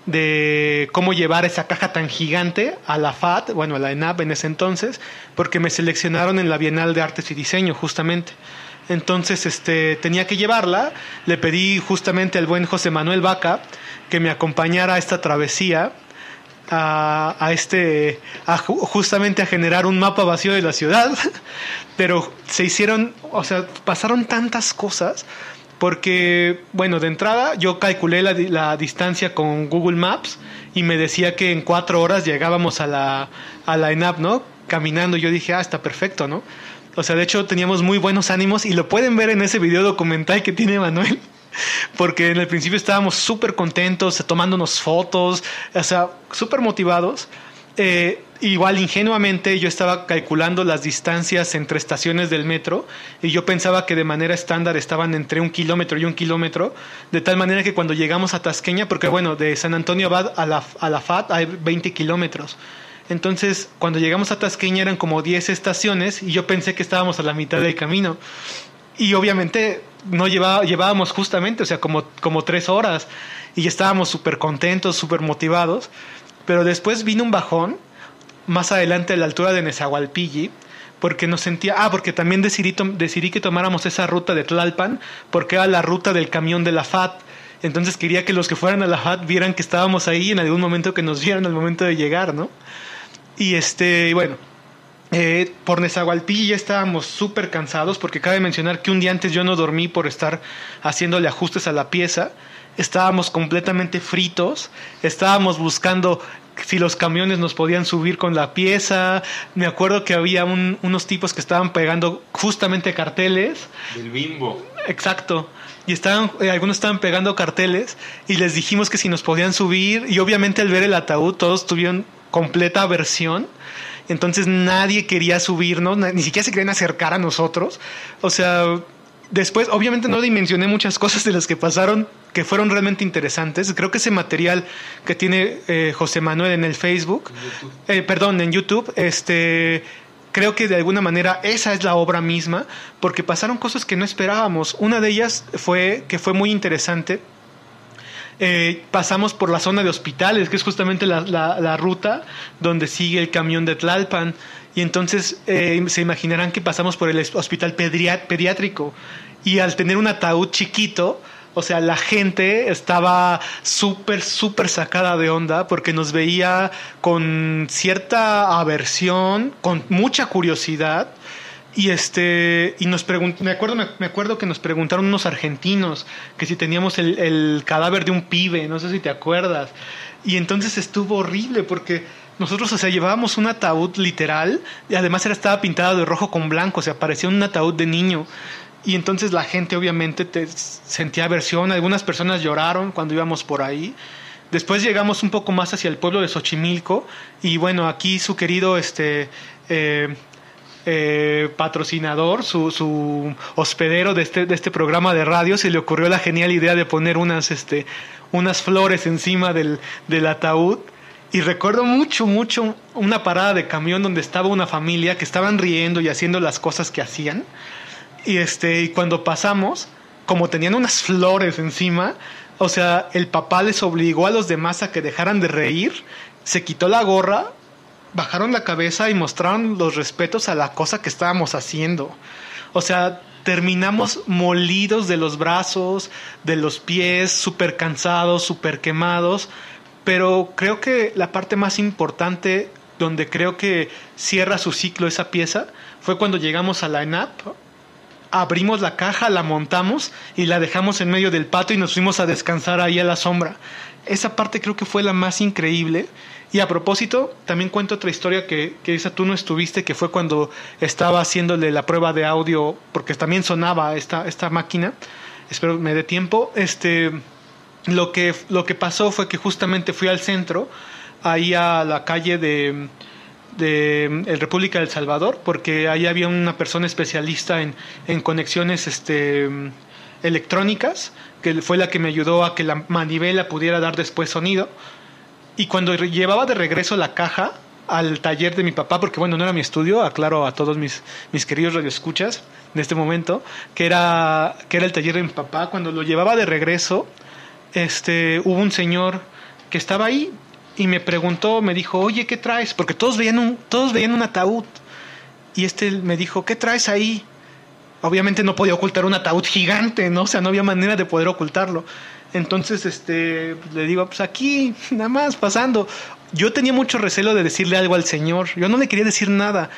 de cómo llevar esa caja tan gigante a la FAT, bueno, a la ENAP en ese entonces, porque me seleccionaron en la Bienal de Artes y Diseño, justamente. Entonces, este, tenía que llevarla. Le pedí justamente al buen José Manuel Vaca que me acompañara a esta travesía, a, este, justamente a generar un mapa vacío de la ciudad. Pero se hicieron, o sea, pasaron tantas cosas. Porque, bueno, de entrada yo calculé la, la distancia con Google Maps y me decía que en cuatro horas llegábamos a la, a la ENAP, ¿no? Caminando. Yo dije, ah, está perfecto, ¿no? O sea, de hecho teníamos muy buenos ánimos y lo pueden ver en ese video documental que tiene Manuel. Porque en el principio estábamos súper contentos, tomándonos fotos, o sea, súper motivados. Eh, igual ingenuamente yo estaba calculando las distancias entre estaciones del metro y yo pensaba que de manera estándar estaban entre un kilómetro y un kilómetro, de tal manera que cuando llegamos a Tasqueña, porque bueno, de San Antonio Abad a la, a la FAT hay 20 kilómetros. Entonces, cuando llegamos a Tasqueña eran como 10 estaciones y yo pensé que estábamos a la mitad del camino. Y obviamente no llevaba, llevábamos justamente, o sea, como, como tres horas y estábamos súper contentos, súper motivados. Pero después vino un bajón más adelante a la altura de Nezahualpilli porque nos sentía, ah, porque también decidí, decidí que tomáramos esa ruta de Tlalpan porque era la ruta del camión de la FAT. Entonces quería que los que fueran a la FAT vieran que estábamos ahí en algún momento que nos vieran al momento de llegar, ¿no? Y este, bueno, eh, por Nezahualpilli ya estábamos súper cansados porque cabe mencionar que un día antes yo no dormí por estar haciéndole ajustes a la pieza. Estábamos completamente fritos, estábamos buscando si los camiones nos podían subir con la pieza. Me acuerdo que había unos tipos que estaban pegando justamente carteles. Del bimbo. Exacto. Y estaban, eh, algunos estaban pegando carteles y les dijimos que si nos podían subir. Y obviamente al ver el ataúd todos tuvieron completa aversión. Entonces nadie quería subirnos, ni siquiera se querían acercar a nosotros. O sea, después, obviamente no dimensioné muchas cosas de las que pasaron que fueron realmente interesantes. Creo que ese material que tiene eh, José Manuel en el Facebook, eh, perdón, en YouTube, este, creo que de alguna manera esa es la obra misma, porque pasaron cosas que no esperábamos. Una de ellas fue que fue muy interesante eh, pasamos por la zona de hospitales, que es justamente la, ruta donde sigue el camión de Tlalpan. Y entonces eh, se imaginarán que pasamos por el hospital pediátrico. Y al tener un ataúd chiquito, o sea, la gente estaba súper, súper sacada de onda porque nos veía con cierta aversión, con mucha curiosidad y este y nos me acuerdo me, acuerdo que nos preguntaron unos argentinos que si teníamos el, cadáver de un pibe, no sé si te acuerdas. Y entonces estuvo horrible porque nosotros, o sea, llevábamos un ataúd literal y además era estaba pintado de rojo con blanco, o sea, parecía un ataúd de niño. Y entonces la gente obviamente te sentía aversión, algunas personas lloraron cuando íbamos por ahí. Después llegamos un poco más hacia el pueblo de Xochimilco y bueno, aquí su querido este eh, eh, patrocinador, su, hospedero de este, de este programa de radio, se le ocurrió la genial idea de poner unas, este, unas flores encima del, del ataúd. Y recuerdo mucho, mucho una parada de camión donde estaba una familia que estaban riendo y haciendo las cosas que hacían. Y, este, y cuando pasamos, como tenían unas flores encima, o sea, el papá les obligó a los demás a que dejaran de reír, se quitó la gorra bajaron la cabeza y mostraron los respetos a la cosa que estábamos haciendo. O sea, terminamos molidos de los brazos, de los pies, súper cansados, súper quemados, pero creo que la parte más importante donde creo que cierra su ciclo esa pieza fue cuando llegamos a la ENAP, abrimos la caja, la montamos y la dejamos en medio del patio y nos fuimos a descansar ahí a la sombra. Esa parte creo que fue la más increíble. Y a propósito, también cuento otra historia que, que esa tú no estuviste, que fue cuando estaba haciéndole la prueba de audio, porque también sonaba esta, esta máquina. Espero me dé tiempo. Este, lo, que, lo que pasó fue que justamente fui al centro, ahí a la calle de, de el República del Salvador, porque ahí había una persona especialista en, en conexiones este, electrónicas, que fue la que me ayudó a que la manivela pudiera dar después sonido. Y cuando llevaba de regreso la caja al taller de mi papá, porque bueno, no era mi estudio, aclaro a todos mis, mis queridos radioescuchas de este momento, que era, que era el taller de mi papá, cuando lo llevaba de regreso, este, hubo un señor que estaba ahí y me preguntó, me dijo, oye, ¿qué traes? Porque todos veían un, todos veían un ataúd. Y este me dijo, ¿qué traes ahí? Obviamente no podía ocultar un ataúd gigante, ¿no? O sea, no había manera de poder ocultarlo. Entonces, este, le digo, pues aquí, nada más, pasando. Yo tenía mucho recelo de decirle algo al Señor. Yo no le quería decir nada.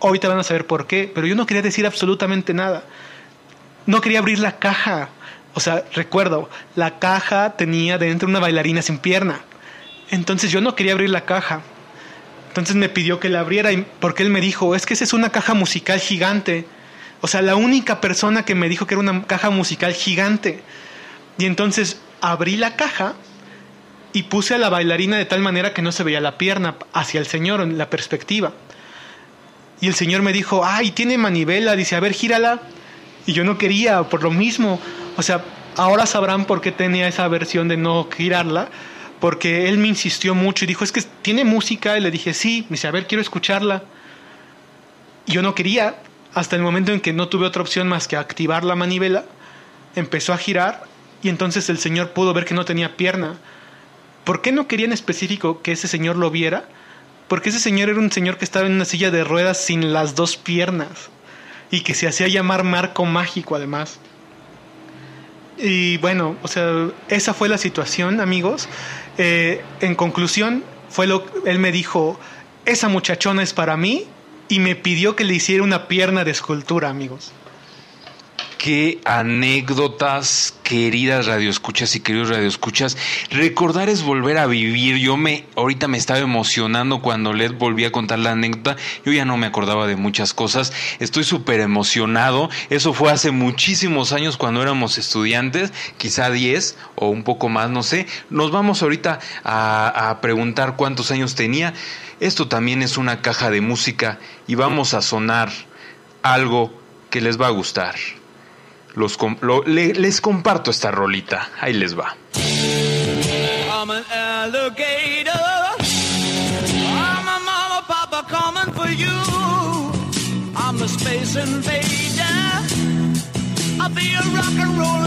Ahorita van a saber por qué, pero yo no quería decir absolutamente nada. No quería abrir la caja. O sea, recuerdo, la caja tenía dentro una bailarina sin pierna. Entonces yo no quería abrir la caja. Entonces me pidió que la abriera y porque él me dijo, es que esa es una caja musical gigante. O sea, la única persona que me dijo que era una caja musical gigante. Y entonces abrí la caja y puse a la bailarina de tal manera que no se veía la pierna hacia el señor en la perspectiva. Y el señor me dijo, ay, tiene manivela, dice, a ver, gírala. Y yo no quería, por lo mismo. O sea, ahora sabrán por qué tenía esa versión de no girarla, porque él me insistió mucho y dijo, es que tiene música. Y le dije, sí, me dice, a ver, quiero escucharla. Y yo no quería, hasta el momento en que no tuve otra opción más que activar la manivela, empezó a girar y entonces el señor pudo ver que no tenía pierna. ¿Por qué no quería en específico que ese señor lo viera? Porque ese señor era un señor que estaba en una silla de ruedas sin las dos piernas y que se hacía llamar Marco Mágico además. Y bueno, o sea, esa fue la situación, amigos. Eh, en conclusión, fue lo él me dijo, esa muchachona es para mí y me pidió que le hiciera una pierna de escultura, amigos qué anécdotas, queridas radioescuchas y queridos radioescuchas. Recordar es volver a vivir. Yo me, ahorita me estaba emocionando cuando Led volví a contar la anécdota. Yo ya no me acordaba de muchas cosas. Estoy súper emocionado. Eso fue hace muchísimos años cuando éramos estudiantes, quizá 10 o un poco más, no sé. Nos vamos ahorita a, a preguntar cuántos años tenía. Esto también es una caja de música y vamos a sonar algo que les va a gustar los, lo, le, les comparto esta rolita. Ahí les va. I'm an alligator. I'm a mama, papa coming for you. I'm a space invader. I'll be a rock and rollin'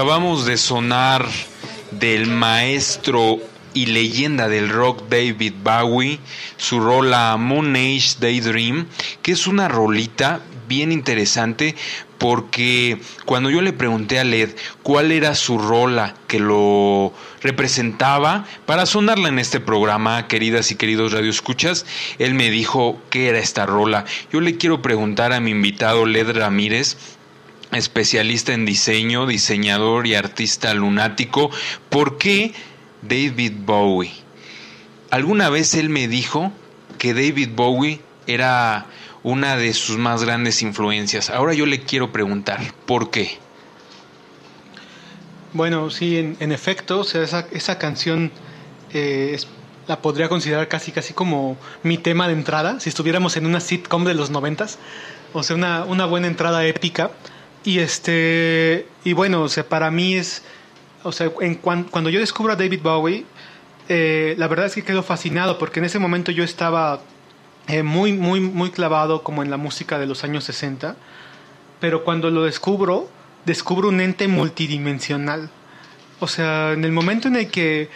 Acabamos de sonar del maestro y leyenda del rock David Bowie, su rola Moon Age Daydream, que es una rolita bien interesante porque cuando yo le pregunté a Led cuál era su rola que lo representaba para sonarla en este programa, queridas y queridos radioescuchas, él me dijo qué era esta rola. Yo le quiero preguntar a mi invitado Led Ramírez especialista en diseño, diseñador y artista lunático, ¿por qué David Bowie? Alguna vez él me dijo que David Bowie era una de sus más grandes influencias. Ahora yo le quiero preguntar, ¿por qué? Bueno, sí, en, efecto, o sea, esa, esa canción eh, la podría considerar casi casi como mi tema de entrada, si estuviéramos en una sitcom de los noventas, o sea, una, una buena entrada épica y este, y bueno, o sea, para mí es, o sea, en cuando yo descubro a David Bowie, eh, la verdad es que quedo fascinado porque en ese momento yo estaba eh, muy, muy, muy clavado como en la música de los años 60, pero cuando lo descubro, descubro un ente multidimensional. O sea, en el momento en el que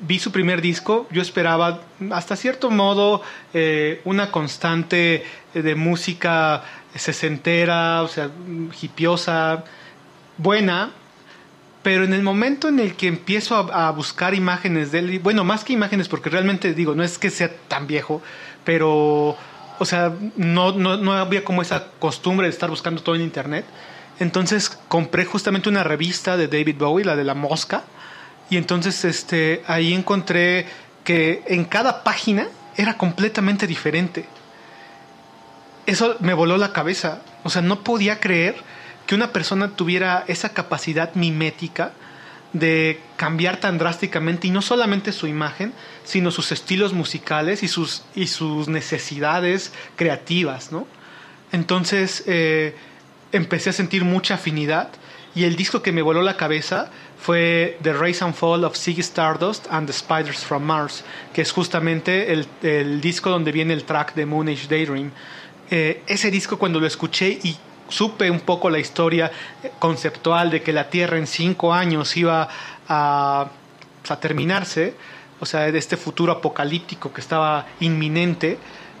vi su primer disco, yo esperaba hasta cierto modo eh, una constante de música sesentera, o sea, hipiosa, buena, pero en el momento en el que empiezo a, buscar imágenes de él, bueno, más que imágenes, porque realmente digo, no es que sea tan viejo, pero, o sea, no, no, no había como esa costumbre de estar buscando todo en internet. Entonces compré justamente una revista de David Bowie, la de la mosca, y entonces este, ahí encontré que en cada página era completamente diferente eso me voló la cabeza. O sea, no podía creer que una persona tuviera esa capacidad mimética de cambiar tan drásticamente y no solamente su imagen, sino sus estilos musicales y sus, y sus necesidades creativas, ¿no? Entonces eh, empecé a sentir mucha afinidad y el disco que me voló la cabeza fue The Rise and Fall of Ziggy Stardust and the Spiders from Mars, que es justamente el, el disco donde viene el track de Moon Age Daydream. Eh, ese disco cuando lo escuché y supe un poco la historia conceptual de que la Tierra en cinco años iba a, terminarse, o sea, de este futuro apocalíptico que estaba inminente,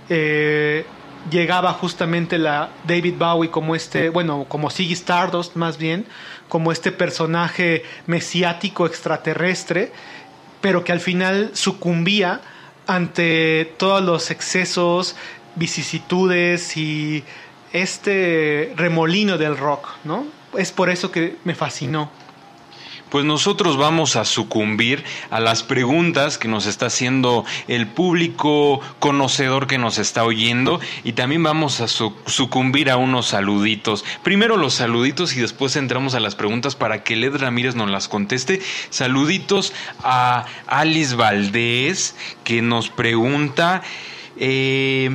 eh, llegaba justamente la David Bowie como este, bueno, como Ziggy Stardust más bien, como este personaje mesiático extraterrestre, pero que al final sucumbía ante todos los excesos, vicisitudes y este remolino del rock, ¿no? Es por eso que me fascinó. Pues nosotros vamos a sucumbir a las preguntas que nos está haciendo el público conocedor que nos está oyendo y también vamos a sucumbir a unos saluditos. Primero los saluditos y después entramos a las preguntas para que Led Ramírez nos las conteste. Saluditos a Alice Valdés que nos pregunta... Eh,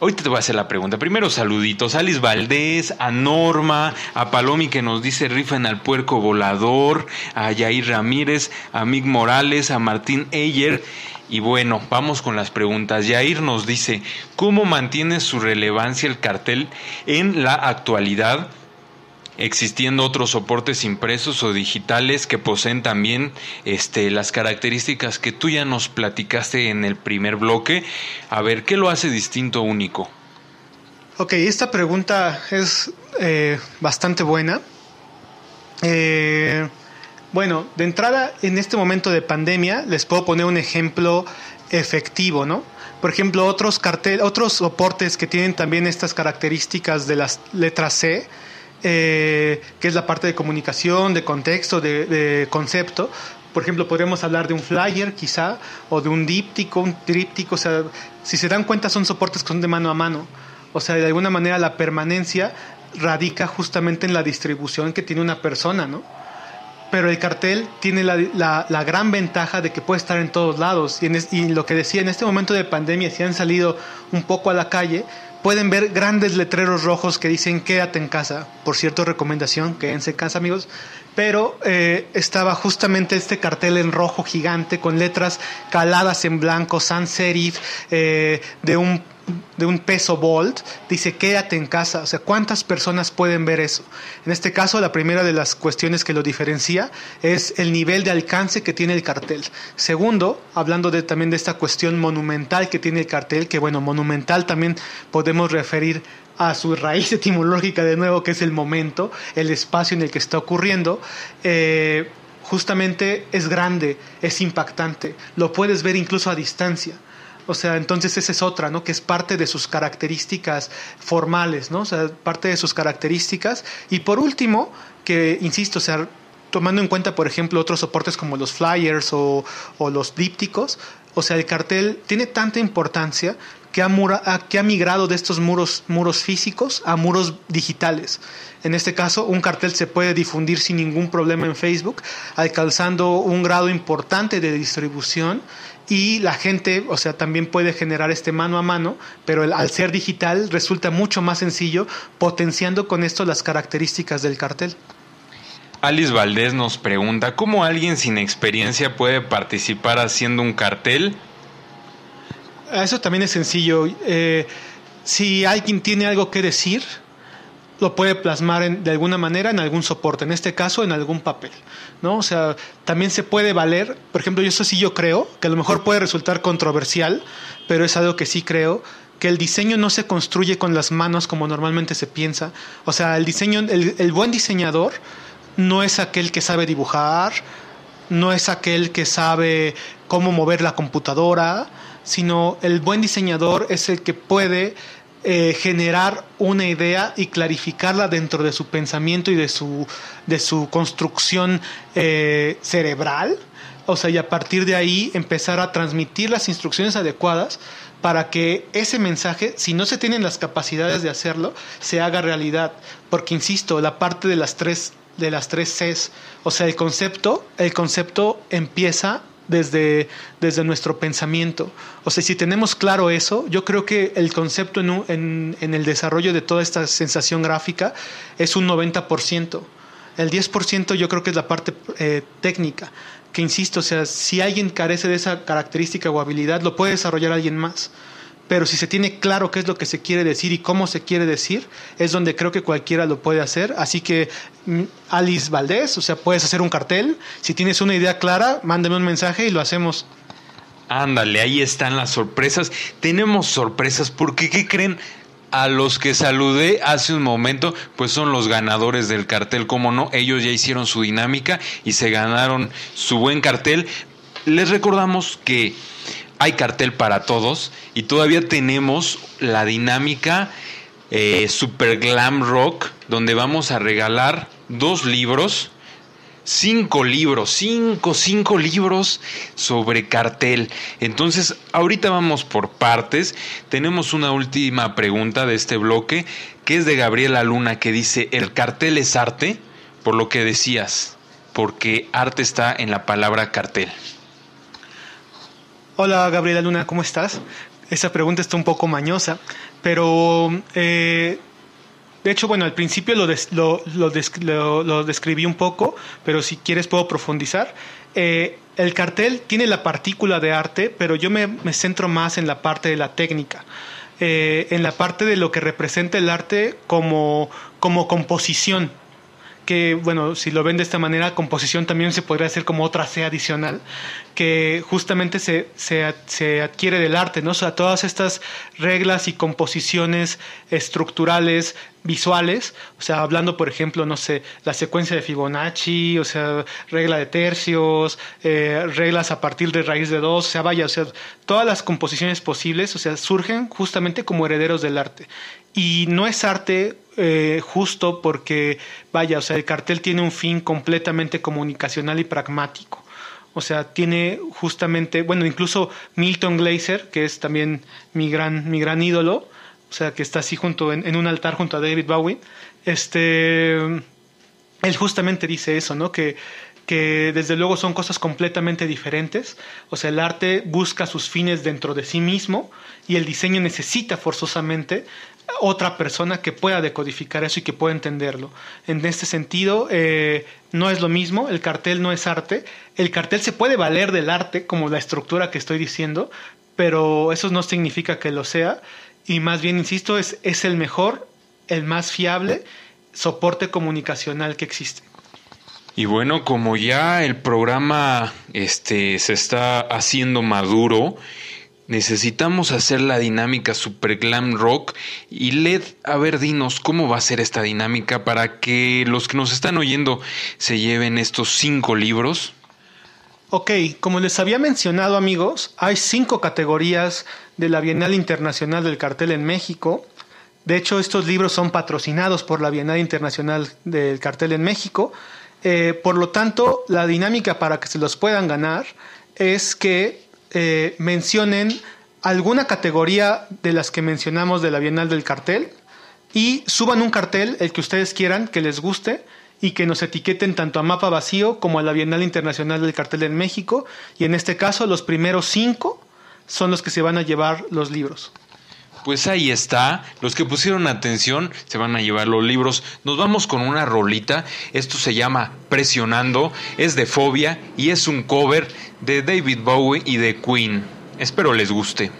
Ahorita te voy a hacer la pregunta. Primero saluditos a Alice Valdés, a Norma, a Palomi que nos dice rifen al puerco volador, a Yair Ramírez, a Mig Morales, a Martín Eyer. Y bueno, vamos con las preguntas. Yair nos dice, ¿cómo mantiene su relevancia el cartel en la actualidad? Existiendo otros soportes impresos o digitales que poseen también este, las características que tú ya nos platicaste en el primer bloque. A ver, ¿qué lo hace distinto único? Ok, esta pregunta es eh, bastante buena. Eh, bueno, de entrada, en este momento de pandemia, les puedo poner un ejemplo efectivo, ¿no? Por ejemplo, otros cartel, otros soportes que tienen también estas características de las letras C, eh, que es la parte de comunicación, de contexto, de, concepto. Por ejemplo, podríamos hablar de un flyer quizá, o de un díptico, un tríptico. O sea, si se dan cuenta son soportes que son de mano a mano. O sea, de alguna manera la permanencia radica justamente en la distribución que tiene una persona, ¿no? Pero el cartel tiene la, la, gran ventaja de que puede estar en todos lados. Y, y lo que decía, en este momento de pandemia, si han salido un poco a la calle, pueden ver grandes letreros rojos que dicen quédate en casa. Por cierto, recomendación, quédense en casa amigos. Pero eh, estaba justamente este cartel en rojo gigante con letras caladas en blanco, sans serif, eh, de un de un peso volt, dice quédate en casa. O sea, ¿cuántas personas pueden ver eso? En este caso, la primera de las cuestiones que lo diferencia es el nivel de alcance que tiene el cartel. Segundo, hablando de, también de esta cuestión monumental que tiene el cartel, que bueno, monumental también podemos referir a su raíz etimológica de nuevo, que es el momento, el espacio en el que está ocurriendo. Eh, justamente es grande, es impactante, lo puedes ver incluso a distancia. O sea, entonces esa es otra, ¿no? Que es parte de sus características formales, ¿no? O sea, parte de sus características. Y por último, que, insisto, o sea, tomando en cuenta, por ejemplo, otros soportes como los flyers o, los dípticos, o sea, el cartel tiene tanta importancia que ha, que ha migrado de estos muros, muros físicos a muros digitales. En este caso, un cartel se puede difundir sin ningún problema en Facebook, alcanzando un grado importante de distribución y la gente, o sea, también puede generar este mano a mano, pero al ser digital resulta mucho más sencillo, potenciando con esto las características del cartel. Alice Valdés nos pregunta, ¿cómo alguien sin experiencia puede participar haciendo un cartel? Eso también es sencillo. Eh, si alguien tiene algo que decir, lo puede plasmar de alguna manera en algún soporte, en este caso en algún papel, ¿no? O sea, también se puede valer, por ejemplo, yo eso sí yo creo, que a lo mejor puede resultar controversial, pero es algo que sí creo, que el diseño no se construye con las manos como normalmente se piensa. O sea, el diseño, el buen diseñador no es aquel que sabe dibujar, no es aquel que sabe cómo mover la computadora, sino el buen diseñador es el que puede eh, generar una idea y clarificarla dentro de su pensamiento y de su, de su construcción eh, cerebral. O sea, y a partir de ahí empezar a transmitir las instrucciones adecuadas para que ese mensaje, si no se tienen las capacidades de hacerlo, se haga realidad. Porque, insisto, la parte de las tres, de las tres Cs, o sea, el concepto, el concepto empieza desde, desde nuestro pensamiento. O sea, si tenemos claro eso, yo creo que el concepto en, en, el desarrollo de toda esta sensación gráfica es un 90%. El 10% yo creo que es la parte eh, técnica, que insisto, o sea, si alguien carece de esa característica o habilidad, lo puede desarrollar alguien más pero si se tiene claro qué es lo que se quiere decir y cómo se quiere decir, es donde creo que cualquiera lo puede hacer. Así que mm, Alice Valdés, o sea, puedes hacer un cartel. Si tienes una idea clara, mándame un mensaje y lo hacemos. Ándale, ahí están las sorpresas. Tenemos sorpresas porque, ¿qué creen? A los que saludé hace un momento, pues son los ganadores del cartel, como no, ellos ya hicieron su dinámica y se ganaron su buen cartel. Les recordamos que hay cartel para todos y todavía tenemos la dinámica eh, Super Glam Rock, donde vamos a regalar dos libros, cinco libros, cinco, cinco libros sobre cartel. Entonces, ahorita vamos por partes. Tenemos una última pregunta de este bloque, que es de Gabriela Luna, que dice, ¿el cartel es arte? Por lo que decías, porque arte está en la palabra cartel. Hola Gabriela Luna, ¿cómo estás? Esa pregunta está un poco mañosa, pero eh, de hecho, bueno, al principio lo, lo, describí un poco, pero si quieres puedo profundizar. Eh, el cartel tiene la partícula de arte, pero yo me, centro más en la parte de la técnica. Eh, en la parte de lo que representa el arte como, como composición, que, bueno, si lo ven de esta manera, composición también se podría hacer como otra C adicional, que justamente se, se, adquiere del arte, ¿no? O sea, todas estas reglas y composiciones estructurales, visuales, o sea, hablando, por ejemplo, no sé, la secuencia de Fibonacci, o sea, regla de tercios, eh, reglas a partir de raíz de dos, o sea, vaya, o sea, todas las composiciones posibles, o sea, surgen justamente como herederos del arte. Y no es arte eh, justo porque, vaya, o sea, el cartel tiene un fin completamente comunicacional y pragmático. O sea, tiene justamente, bueno, incluso Milton Glaser, que es también mi gran, mi gran ídolo, o sea, que está así junto en, un altar junto a David Bowie, este, él justamente dice eso, ¿no? Que, que desde luego son cosas completamente diferentes. O sea, el arte busca sus fines dentro de sí mismo y el diseño necesita forzosamente otra persona que pueda decodificar eso y que pueda entenderlo. En este sentido, eh, no es lo mismo, el cartel no es arte, el cartel se puede valer del arte como la estructura que estoy diciendo, pero eso no significa que lo sea. y más bien, insisto, es, es el mejor, el más fiable soporte comunicacional que existe. Y bueno, como ya el programa este, se está haciendo maduro, necesitamos hacer la dinámica Super Glam Rock. Y Led, a ver, dinos cómo va a ser esta dinámica para que los que nos están oyendo se lleven estos cinco libros. Ok, como les había mencionado amigos, hay cinco categorías de la Bienal Internacional del Cartel en México. De hecho, estos libros son patrocinados por la Bienal Internacional del Cartel en México. Eh, por lo tanto, la dinámica para que se los puedan ganar es que eh, mencionen alguna categoría de las que mencionamos de la Bienal del Cartel y suban un cartel, el que ustedes quieran, que les guste y que nos etiqueten tanto a Mapa Vacío como a la Bienal Internacional del Cartel en México. Y en este caso, los primeros cinco son los que se van a llevar los libros. Pues ahí está, los que pusieron atención se van a llevar los libros. Nos vamos con una rolita, esto se llama Presionando, es de Fobia y es un cover de David Bowie y de Queen. Espero les guste.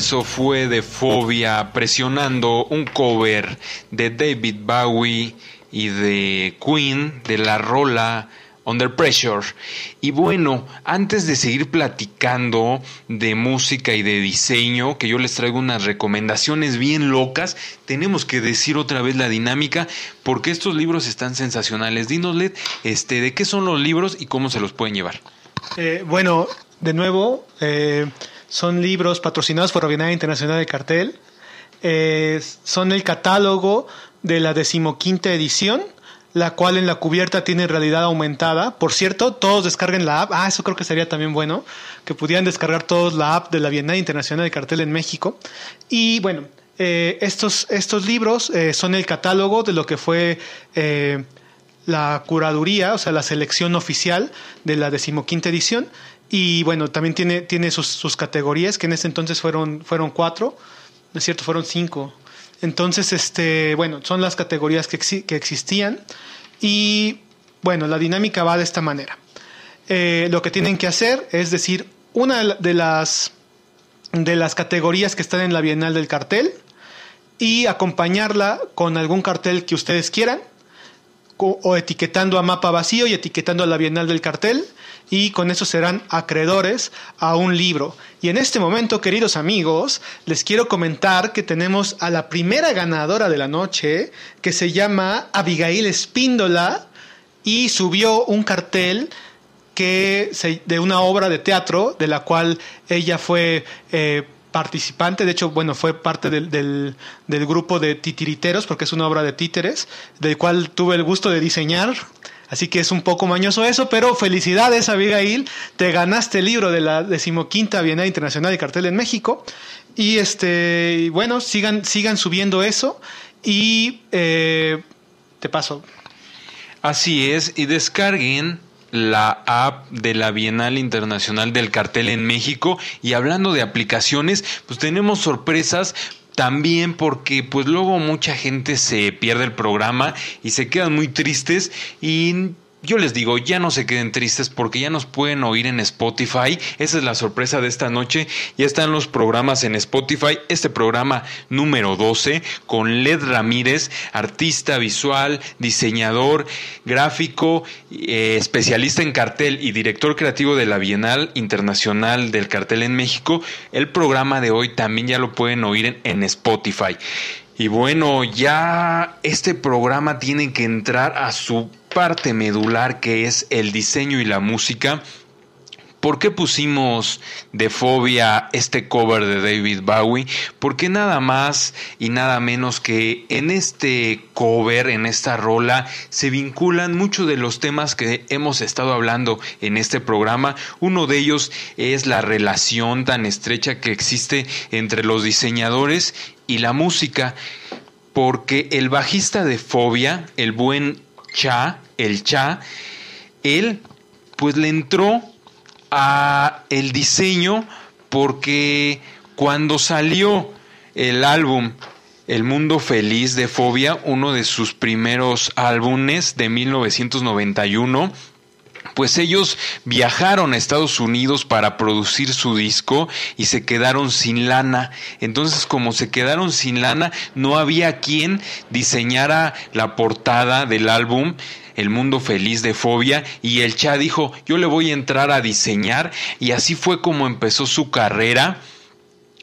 Eso fue de Fobia presionando un cover de David Bowie y de Queen, de la rola Under Pressure. Y bueno, antes de seguir platicando de música y de diseño, que yo les traigo unas recomendaciones bien locas, tenemos que decir otra vez la dinámica, porque estos libros están sensacionales. Dinos, Led, este, ¿de qué son los libros y cómo se los pueden llevar? Eh, bueno, de nuevo, eh, son libros patrocinados por la Bienal Internacional de Cartel. Eh, son el catálogo de la decimoquinta edición la cual en la cubierta tiene realidad aumentada. Por cierto, todos descarguen la app. Ah, eso creo que sería también bueno, que pudieran descargar todos la app de la Bienal Internacional de Cartel en México. Y bueno, eh, estos, estos libros eh, son el catálogo de lo que fue la curaduría, o sea, la selección oficial de la decimoquinta edición. Y bueno, también tiene, tiene sus, sus categorías, que en ese entonces fueron, fueron cuatro, es cierto, fueron cinco. Entonces, este, bueno, son las categorías que, que existían y bueno, la dinámica va de esta manera. Eh, lo que tienen que hacer es decir una de las, de las categorías que están en la Bienal del cartel y acompañarla con algún cartel que ustedes quieran o etiquetando a mapa vacío y etiquetando a la Bienal del cartel y con eso serán acreedores a un libro. Y en este momento, queridos amigos, les quiero comentar que tenemos a la primera ganadora de la noche, que se llama Abigail Espíndola, y subió un cartel que de una obra de teatro de la cual ella fue eh, participante, de hecho, bueno, fue parte del, del, del, grupo de titiriteros, porque es una obra de títeres, del cual tuve el gusto de diseñar Así que es un poco mañoso eso, pero felicidades Abigail, te ganaste el libro de la decimoquinta Bienal Internacional de Cartel en México. Y este, bueno, sigan, sigan subiendo eso y eh, te paso. Así es, y descarguen la app de la Bienal Internacional del Cartel en México y hablando de aplicaciones, pues tenemos sorpresas también porque pues luego mucha gente se pierde el programa y se quedan muy tristes y yo les digo, ya no se queden tristes porque ya nos pueden oír en Spotify. Esa es la sorpresa de esta noche. Ya están los programas en Spotify. Este programa número 12 con Led Ramírez, artista visual, diseñador, gráfico, eh, especialista en cartel y director creativo de la Bienal Internacional del Cartel en México. El programa de hoy también ya lo pueden oír en, en Spotify. Y bueno, ya este programa tiene que entrar a su parte medular que es el diseño y la música. ¿Por qué pusimos de fobia este cover de David Bowie? Porque nada más y nada menos que en este cover, en esta rola, se vinculan muchos de los temas que hemos estado hablando en este programa. Uno de ellos es la relación tan estrecha que existe entre los diseñadores y la música. Porque el bajista de Fobia, el buen Cha, el Cha, él pues le entró a el diseño porque cuando salió el álbum El Mundo Feliz de Fobia, uno de sus primeros álbumes de 1991, pues ellos viajaron a Estados Unidos para producir su disco y se quedaron sin lana. Entonces, como se quedaron sin lana, no había quien diseñara la portada del álbum el mundo feliz de Fobia y el Cha dijo yo le voy a entrar a diseñar y así fue como empezó su carrera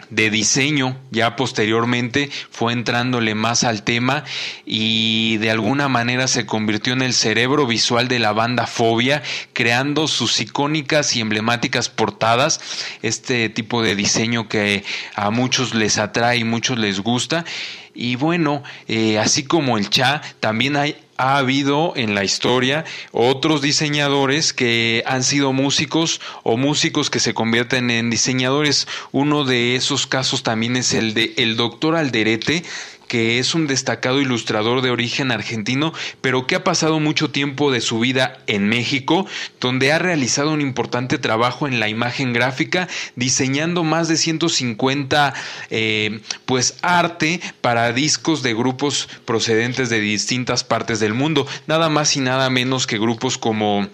de diseño ya posteriormente fue entrándole más al tema y de alguna manera se convirtió en el cerebro visual de la banda Fobia creando sus icónicas y emblemáticas portadas. Este tipo de diseño que a muchos les atrae y muchos les gusta. Y bueno eh, así como el Cha también hay ha habido en la historia otros diseñadores que han sido músicos o músicos que se convierten en diseñadores. Uno de esos casos también es el de el doctor Alderete, que es un destacado ilustrador de origen argentino, pero que ha pasado mucho tiempo de su vida en México, donde ha realizado un importante trabajo en la imagen gráfica, diseñando más de 150 eh, pues arte para discos de grupos procedentes de distintas partes del mundo, nada más y nada menos que grupos como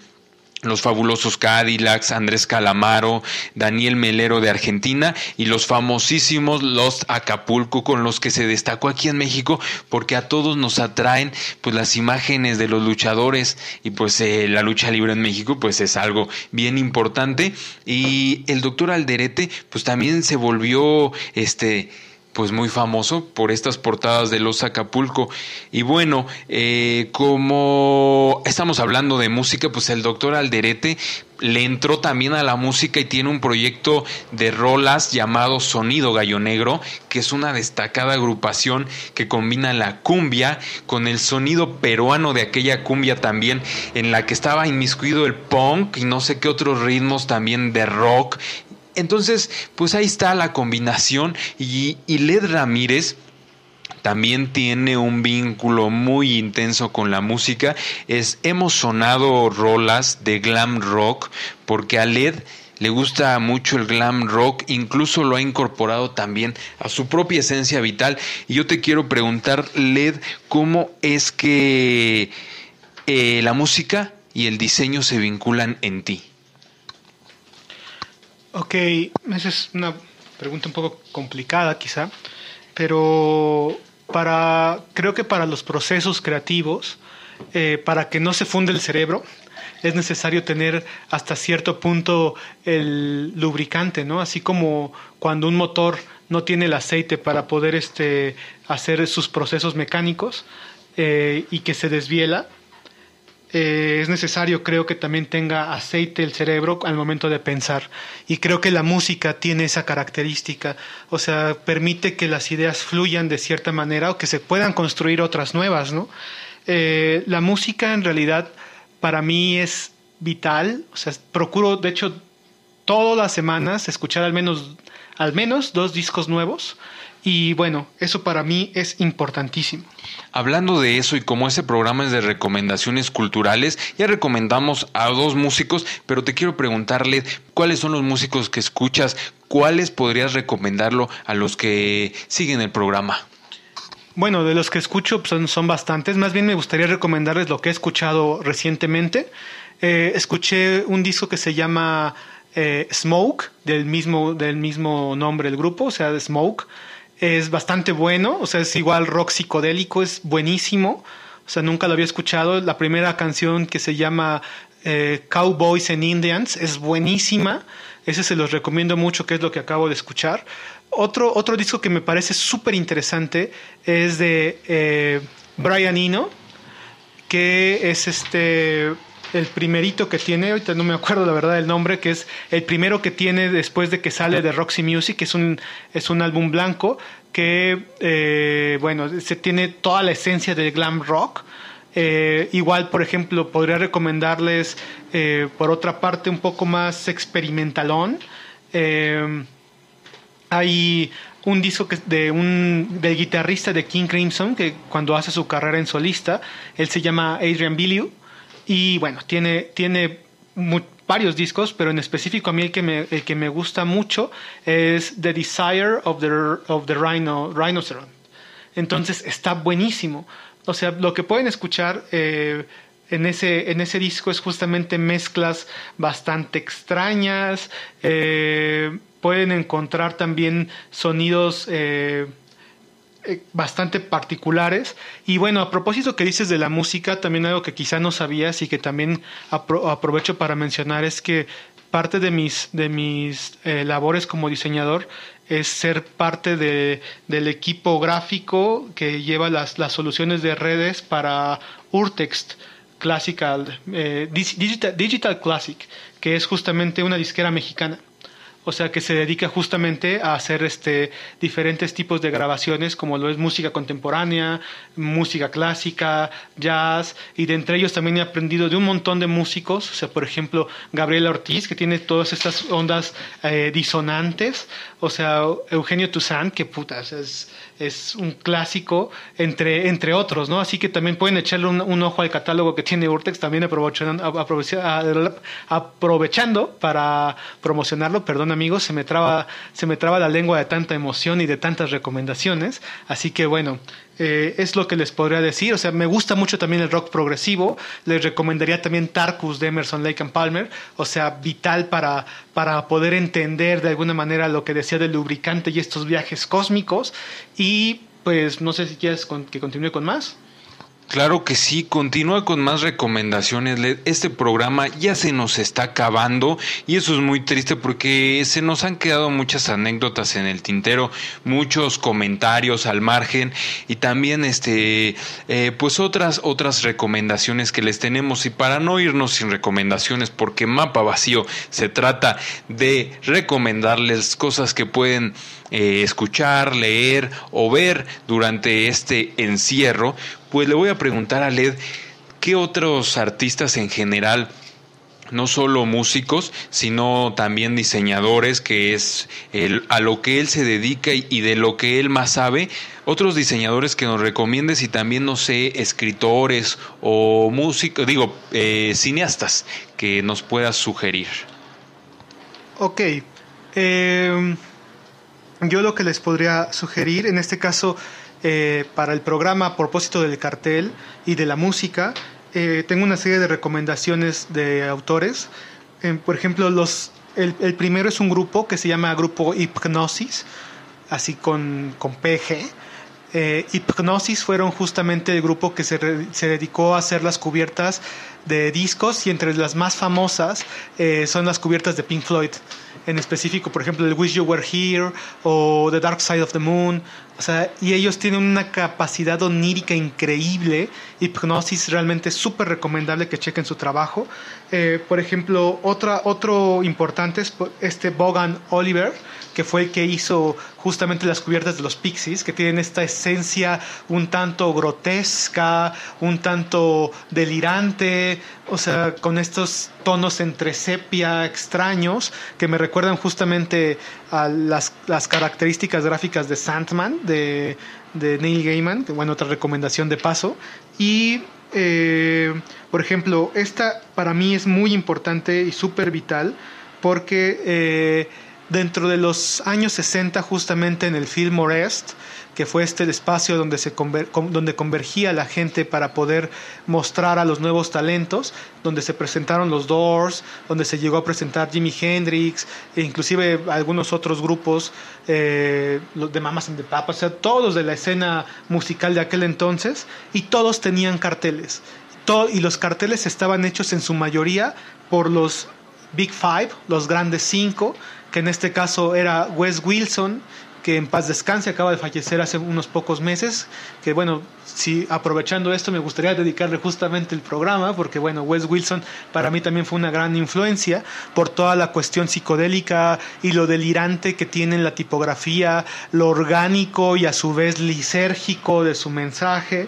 los fabulosos Cadillacs, Andrés Calamaro, Daniel Melero de Argentina y los famosísimos Lost Acapulco con los que se destacó aquí en México porque a todos nos atraen pues las imágenes de los luchadores y pues eh, la lucha libre en México pues es algo bien importante. Y el doctor Alderete pues también se volvió este pues muy famoso por estas portadas de los Acapulco. Y bueno, eh, como estamos hablando de música, pues el doctor Alderete le entró también a la música y tiene un proyecto de rolas llamado Sonido Gallo Negro, que es una destacada agrupación que combina la cumbia con el sonido peruano de aquella cumbia también, en la que estaba inmiscuido el punk y no sé qué otros ritmos también de rock entonces, pues ahí está la combinación y, Led Ramírez también tiene un vínculo muy intenso con la música. Es, hemos sonado rolas de glam rock porque a Led le gusta mucho el glam rock, incluso lo ha incorporado también a su propia esencia vital. Y yo te quiero preguntar, Led, ¿cómo es que eh, la música y el diseño se vinculan en ti? Ok, esa es una pregunta un poco complicada quizá, pero para, creo que para los procesos creativos, eh, para que no se funde el cerebro, es necesario tener hasta cierto punto el lubricante, ¿no? Así como cuando un motor no tiene el aceite para poder este, hacer sus procesos mecánicos eh, y que se desviela, eh, es necesario, creo que también tenga aceite el cerebro al momento de pensar. Y creo que la música tiene esa característica, o sea, permite que las ideas fluyan de cierta manera o que se puedan construir otras nuevas, ¿no? Eh, la música en realidad para mí es vital, o sea, procuro, de hecho, todas las semanas escuchar al menos, al menos dos discos nuevos y bueno, eso para mí es importantísimo. Hablando de eso y como ese programa es de recomendaciones culturales, ya recomendamos a dos músicos, pero te quiero preguntarle cuáles son los músicos que escuchas, cuáles podrías recomendarlo a los que siguen el programa. Bueno, de los que escucho pues, son, bastantes. Más bien me gustaría recomendarles lo que he escuchado recientemente. Eh, escuché un disco que se llama eh, Smoke, del mismo, del mismo nombre del grupo, o sea, de Smoke es bastante bueno, o sea, es igual rock psicodélico, es buenísimo, o sea, nunca lo había escuchado. La primera canción que se llama eh, Cowboys and Indians es buenísima, ese se los recomiendo mucho, que es lo que acabo de escuchar. Otro, otro disco que me parece súper interesante es de eh, Brian Eno, que es este el primerito que tiene, ahorita no me acuerdo la verdad del nombre, que es el primero que tiene después de que sale de Roxy Music, que es un, es un álbum blanco que, eh, bueno, se tiene toda la esencia del glam rock. Eh, igual, por ejemplo, podría recomendarles, eh, por otra parte, un poco más experimentalón. hay un disco de un del guitarrista de King Crimson que cuando hace su carrera en solista, él se llama Adrian Billiou y bueno, tiene, tiene varios discos, pero en específico a mí el que me, el que me gusta mucho es The Desire of the, of the Rhino. Entonces está buenísimo. O sea, lo que pueden escuchar eh, en, ese, en ese disco es justamente mezclas bastante extrañas. Eh, pueden encontrar también sonidos... Eh, eh, bastante particulares. Y bueno, a propósito que dices de la música, también algo que quizá no sabías y que también aprovecho para mencionar es que parte de mis, de mis eh, labores como diseñador es ser parte de, del equipo gráfico que lleva las, las soluciones de redes para Urtext Classical, eh, Digital, Digital Classic, que es justamente una disquera mexicana o sea que se dedica justamente a hacer este diferentes tipos de grabaciones como lo es música contemporánea, música clásica, jazz y de entre ellos también he aprendido de un montón de músicos, o sea por ejemplo Gabriela Ortiz que tiene todas estas ondas eh, disonantes, o sea Eugenio Toussaint que putas es es un clásico entre, entre otros, ¿no? Así que también pueden echarle un, ojo al catálogo que tiene Urtex, también aprovechando, aprovechando para promocionarlo. Perdón amigos, se me, traba, se me traba la lengua de tanta emoción y de tantas recomendaciones. Así que bueno, Eh, es lo que les podría decir. O sea, me gusta mucho también el rock progresivo. Les recomendaría también Tarkus de Emerson, Lake and Palmer. O sea, vital para, para poder entender de alguna manera lo que decía del lubricante y estos viajes cósmicos. Y pues no sé si quieres que continúe con más. Claro que sí, continúa con más recomendaciones. Este programa ya se nos está acabando y eso es muy triste porque se nos han quedado muchas anécdotas en el tintero, muchos comentarios al margen y también este, eh, pues otras otras recomendaciones que les tenemos y para no irnos sin recomendaciones porque Mapa Vacío se trata de recomendarles cosas que pueden eh, escuchar, leer o ver durante este encierro pues le voy a preguntar a Led qué otros artistas en general no solo músicos, sino también diseñadores, que es el, a lo que él se dedica y, de lo que él más sabe. Otros diseñadores que nos recomiendes y también, no sé, escritores o músicos, digo, eh, cineastas que nos puedas sugerir. Ok. Eh, yo lo que les podría sugerir, en este caso, eh, para el programa a propósito del cartel y de la música. Eh, tengo una serie de recomendaciones de autores. Eh, por ejemplo, los, el, primero es un grupo que se llama Grupo Hipnosis, así con, con PG. Hipnosis fueron justamente el grupo que se, se, dedicó a hacer las cubiertas de discos y entre las más famosas son las cubiertas de Pink Floyd en específico, por ejemplo, el Wish You Were Here o The Dark Side of the Moon. O sea, y ellos tienen una capacidad onírica increíble. Hipnosis realmente súper recomendable que chequen su trabajo. Eh, por ejemplo, otra, otro importante es este Bogan Oliver que fue el que hizo justamente las cubiertas de los Pixies, que tienen esta esencia un tanto grotesca, un tanto delirante, o sea, con estos tonos entre sepia extraños que me recuerdan justamente a las, las características gráficas de Sandman, de, de Neil Gaiman, que bueno, otra recomendación de paso. Y eh, por ejemplo, esta para mí es muy importante y súper vital porque eh, dentro de los años 60 justamente en el film Orest, que fue este espacio donde, se donde convergía la gente para poder mostrar a los nuevos talentos, donde se presentaron los Doors, donde se llegó a presentar Jimi Hendrix, e inclusive algunos otros grupos eh, de Mamas and the Papas, o sea, todos de la escena musical de aquel entonces, y todos tenían carteles. y los carteles estaban hechos en su mayoría por los Big Five, los grandes cinco, que en este caso era Wes Wilson, que en paz descanse, acaba de fallecer hace unos pocos meses, que bueno, si aprovechando esto me gustaría dedicarle justamente el programa, porque bueno, Wes Wilson para mí también fue una gran influencia por toda la cuestión psicodélica y lo delirante que tiene la tipografía, lo orgánico y a su vez lisérgico de su mensaje.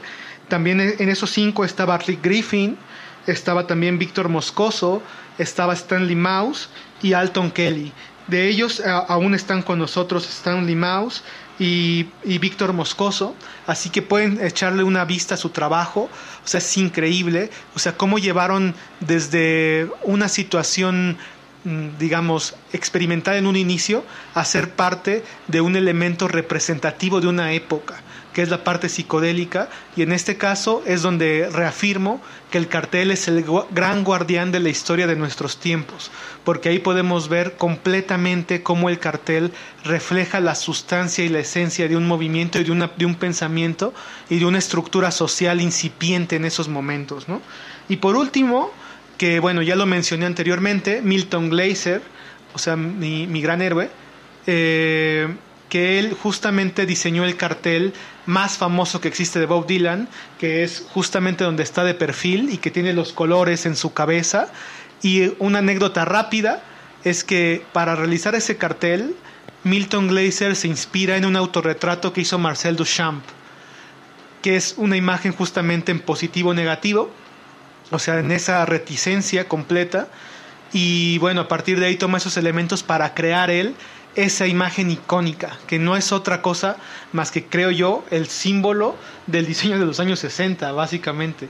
También en esos cinco estaba Rick Griffin, estaba también Víctor Moscoso, estaba Stanley Mouse y Alton Kelly. De ellos aún están con nosotros Stanley Mouse y, y Víctor Moscoso, así que pueden echarle una vista a su trabajo, o sea, es increíble, o sea, cómo llevaron desde una situación mm, digamos, experimental en un inicio a ser parte de un elemento representativo de una época que es la parte psicodélica, y en este caso es donde reafirmo que el cartel es el gran guardián de la historia de nuestros tiempos, porque ahí podemos ver completamente cómo el cartel refleja la sustancia y la esencia de un movimiento y de, de un pensamiento y de una estructura social incipiente en esos momentos. ¿no? Y por último, que bueno, ya lo mencioné anteriormente, Milton Glaser, o sea, mi, mi gran héroe, eh, que él justamente diseñó el cartel más famoso que existe de Bob Dylan, que es justamente donde está de perfil y que tiene los colores en su cabeza. Y una anécdota rápida es que para realizar ese cartel, Milton Glaser se inspira en un autorretrato que hizo Marcel Duchamp, que es una imagen justamente en positivo-negativo, o sea, en esa reticencia completa. Y bueno, a partir de ahí toma esos elementos para crear él esa imagen icónica, que no es otra cosa más que, creo yo, el símbolo del diseño de los años 60, básicamente.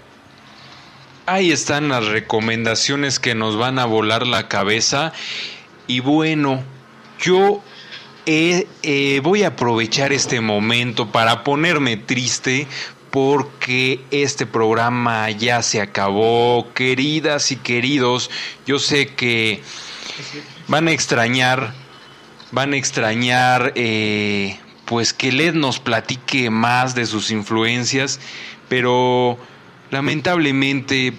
Ahí están las recomendaciones que nos van a volar la cabeza. Y bueno, yo eh, eh, voy a aprovechar este momento para ponerme triste porque este programa ya se acabó. Queridas y queridos, yo sé que van a extrañar, van a extrañar, eh, pues que Led nos platique más de sus influencias, pero lamentablemente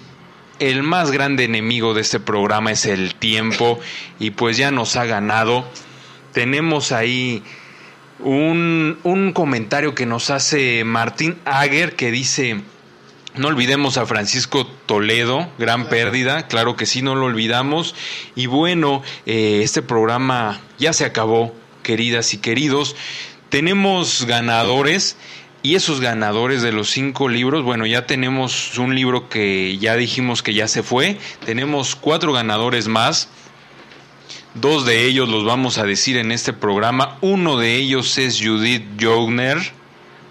el más grande enemigo de este programa es el tiempo y pues ya nos ha ganado. Tenemos ahí un, comentario que nos hace Martín Ager que dice, no olvidemos a Francisco Toledo, gran pérdida, claro que sí, no lo olvidamos. Y bueno, eh, este programa ya se acabó, queridas y queridos. Tenemos ganadores y esos ganadores de los cinco libros, bueno, ya tenemos un libro que ya dijimos que ya se fue, tenemos cuatro ganadores más. Dos de ellos los vamos a decir en este programa. Uno de ellos es Judith Jogner.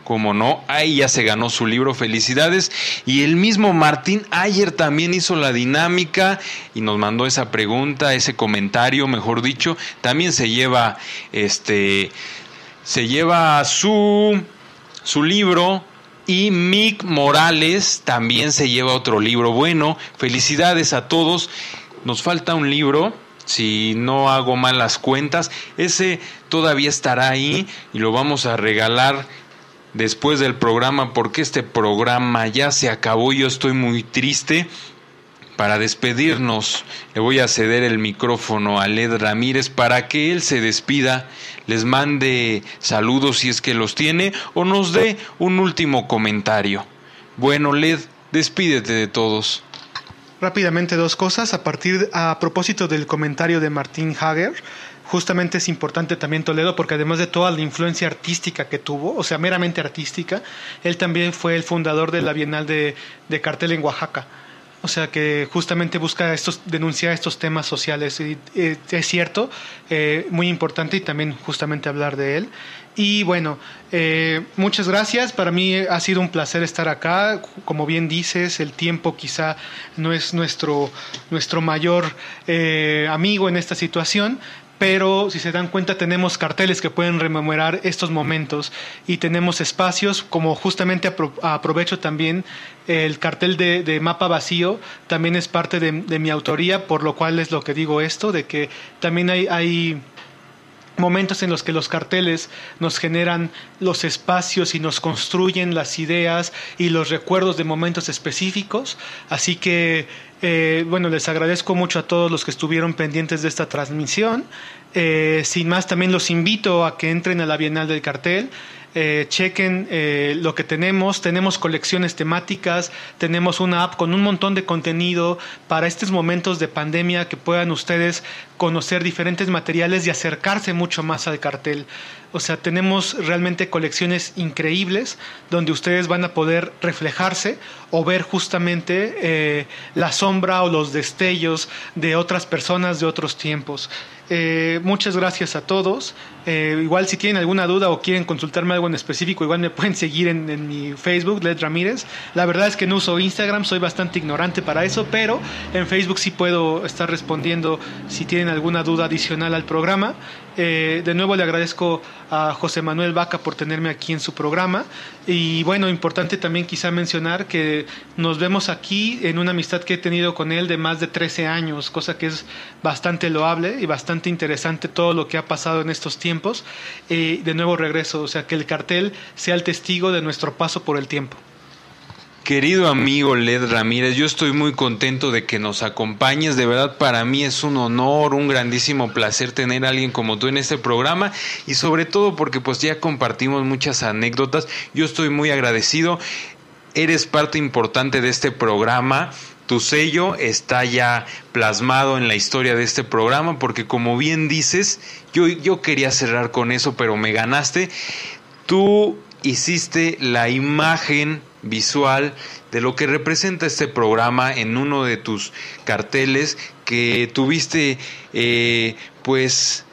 Como no, ahí ya se ganó su libro, felicidades. Y el mismo Martín Ayer también hizo la dinámica y nos mandó esa pregunta, ese comentario, mejor dicho. También se lleva este se lleva su su libro y Mick Morales también se lleva otro libro. Bueno, felicidades a todos. Nos falta un libro si no hago mal las cuentas, ese todavía estará ahí y lo vamos a regalar después del programa porque este programa ya se acabó y yo estoy muy triste. Para despedirnos, le voy a ceder el micrófono a Led Ramírez para que él se despida, les mande saludos si es que los tiene o nos dé un último comentario. Bueno, Led, despídete de todos. Rápidamente dos cosas. A partir a propósito del comentario de Martín Hager, justamente es importante también Toledo porque además de toda la influencia artística que tuvo, o sea, meramente artística, él también fue el fundador de la Bienal de, de Cartel en Oaxaca. O sea que justamente busca estos, denunciar estos temas sociales. Y, eh, es cierto, eh, muy importante y también justamente hablar de él. Y bueno, eh, muchas gracias. Para mí ha sido un placer estar acá. Como bien dices, el tiempo quizá no es nuestro, nuestro mayor amigo en esta situación, pero si se dan cuenta tenemos carteles que pueden rememorar estos momentos y tenemos espacios como justamente aprovecho también el cartel de, mapa vacío también es parte de, mi autoría por lo cual es lo que digo esto de que también hay, hay momentos en los que los carteles nos generan los espacios y nos construyen las ideas y los recuerdos de momentos específicos. Así que, eh, bueno, les agradezco mucho a todos los que estuvieron pendientes de esta transmisión. Eh, sin más, también los invito a que entren a la Bienal del Cartel. Eh, chequen eh, lo que tenemos. Tenemos colecciones temáticas, tenemos una app con un montón de contenido para estos momentos de pandemia que puedan ustedes conocer diferentes materiales y acercarse mucho más al cartel. O sea, tenemos realmente colecciones increíbles donde ustedes van a poder reflejarse o ver justamente eh, la sombra o los destellos de otras personas de otros tiempos. Muchas gracias a todos. Eh, igual si tienen alguna duda o quieren consultarme algo en específico, igual me pueden seguir en, mi Facebook, Led Ramírez. La verdad es que no uso Instagram, soy bastante ignorante para eso, pero en Facebook sí puedo estar respondiendo si tienen alguna duda adicional al programa. Eh, de nuevo le agradezco a José Manuel Vaca por tenerme aquí en su programa. Y bueno, importante también quizá mencionar que nos vemos aquí en una amistad que he tenido con él de más de 13 años, cosa que es bastante loable y bastante interesante todo lo que ha pasado en estos tiempos. De nuevo regreso, o sea, que el cartel sea el testigo de nuestro paso por el tiempo. Querido amigo Led Ramírez, yo estoy muy contento de que nos acompañes. De verdad, para mí es un honor, un grandísimo placer tener a alguien como tú en este programa y sobre todo porque pues ya compartimos muchas anécdotas. Yo estoy muy agradecido. Eres parte importante de este programa. Tu sello está ya plasmado en la historia de este programa porque como bien dices, yo, yo quería cerrar con eso, pero me ganaste. Tú hiciste la imagen visual de lo que representa este programa en uno de tus carteles que tuviste eh, pues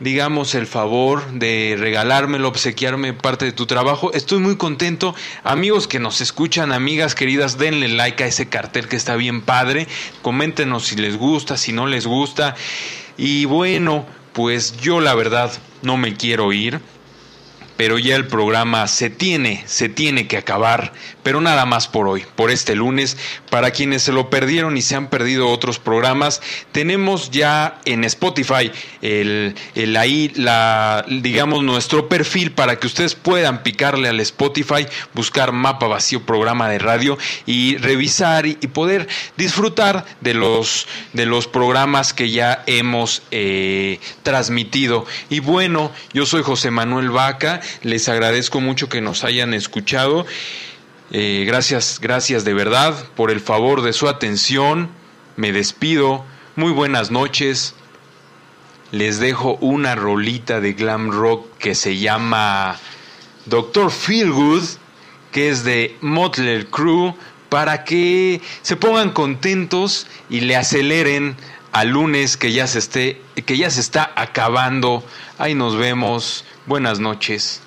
digamos el favor de regalármelo, obsequiarme parte de tu trabajo. Estoy muy contento. Amigos que nos escuchan, amigas queridas, denle like a ese cartel que está bien padre. Coméntenos si les gusta, si no les gusta. Y bueno, pues yo la verdad no me quiero ir pero ya el programa se tiene, se tiene que acabar, pero nada más por hoy, por este lunes. Para quienes se lo perdieron y se han perdido otros programas, tenemos ya en Spotify el, el ahí la digamos nuestro perfil para que ustedes puedan picarle al Spotify, buscar mapa vacío programa de radio y revisar y, poder disfrutar de los de los programas que ya hemos eh, transmitido. Y bueno, yo soy José Manuel Vaca les agradezco mucho que nos hayan escuchado. Eh, gracias, gracias de verdad por el favor de su atención. Me despido. Muy buenas noches. Les dejo una rolita de glam rock que se llama Doctor Feelgood, que es de Motley Crue, para que se pongan contentos y le aceleren al lunes que ya se esté que ya se está acabando. Ahí nos vemos. Buenas noches.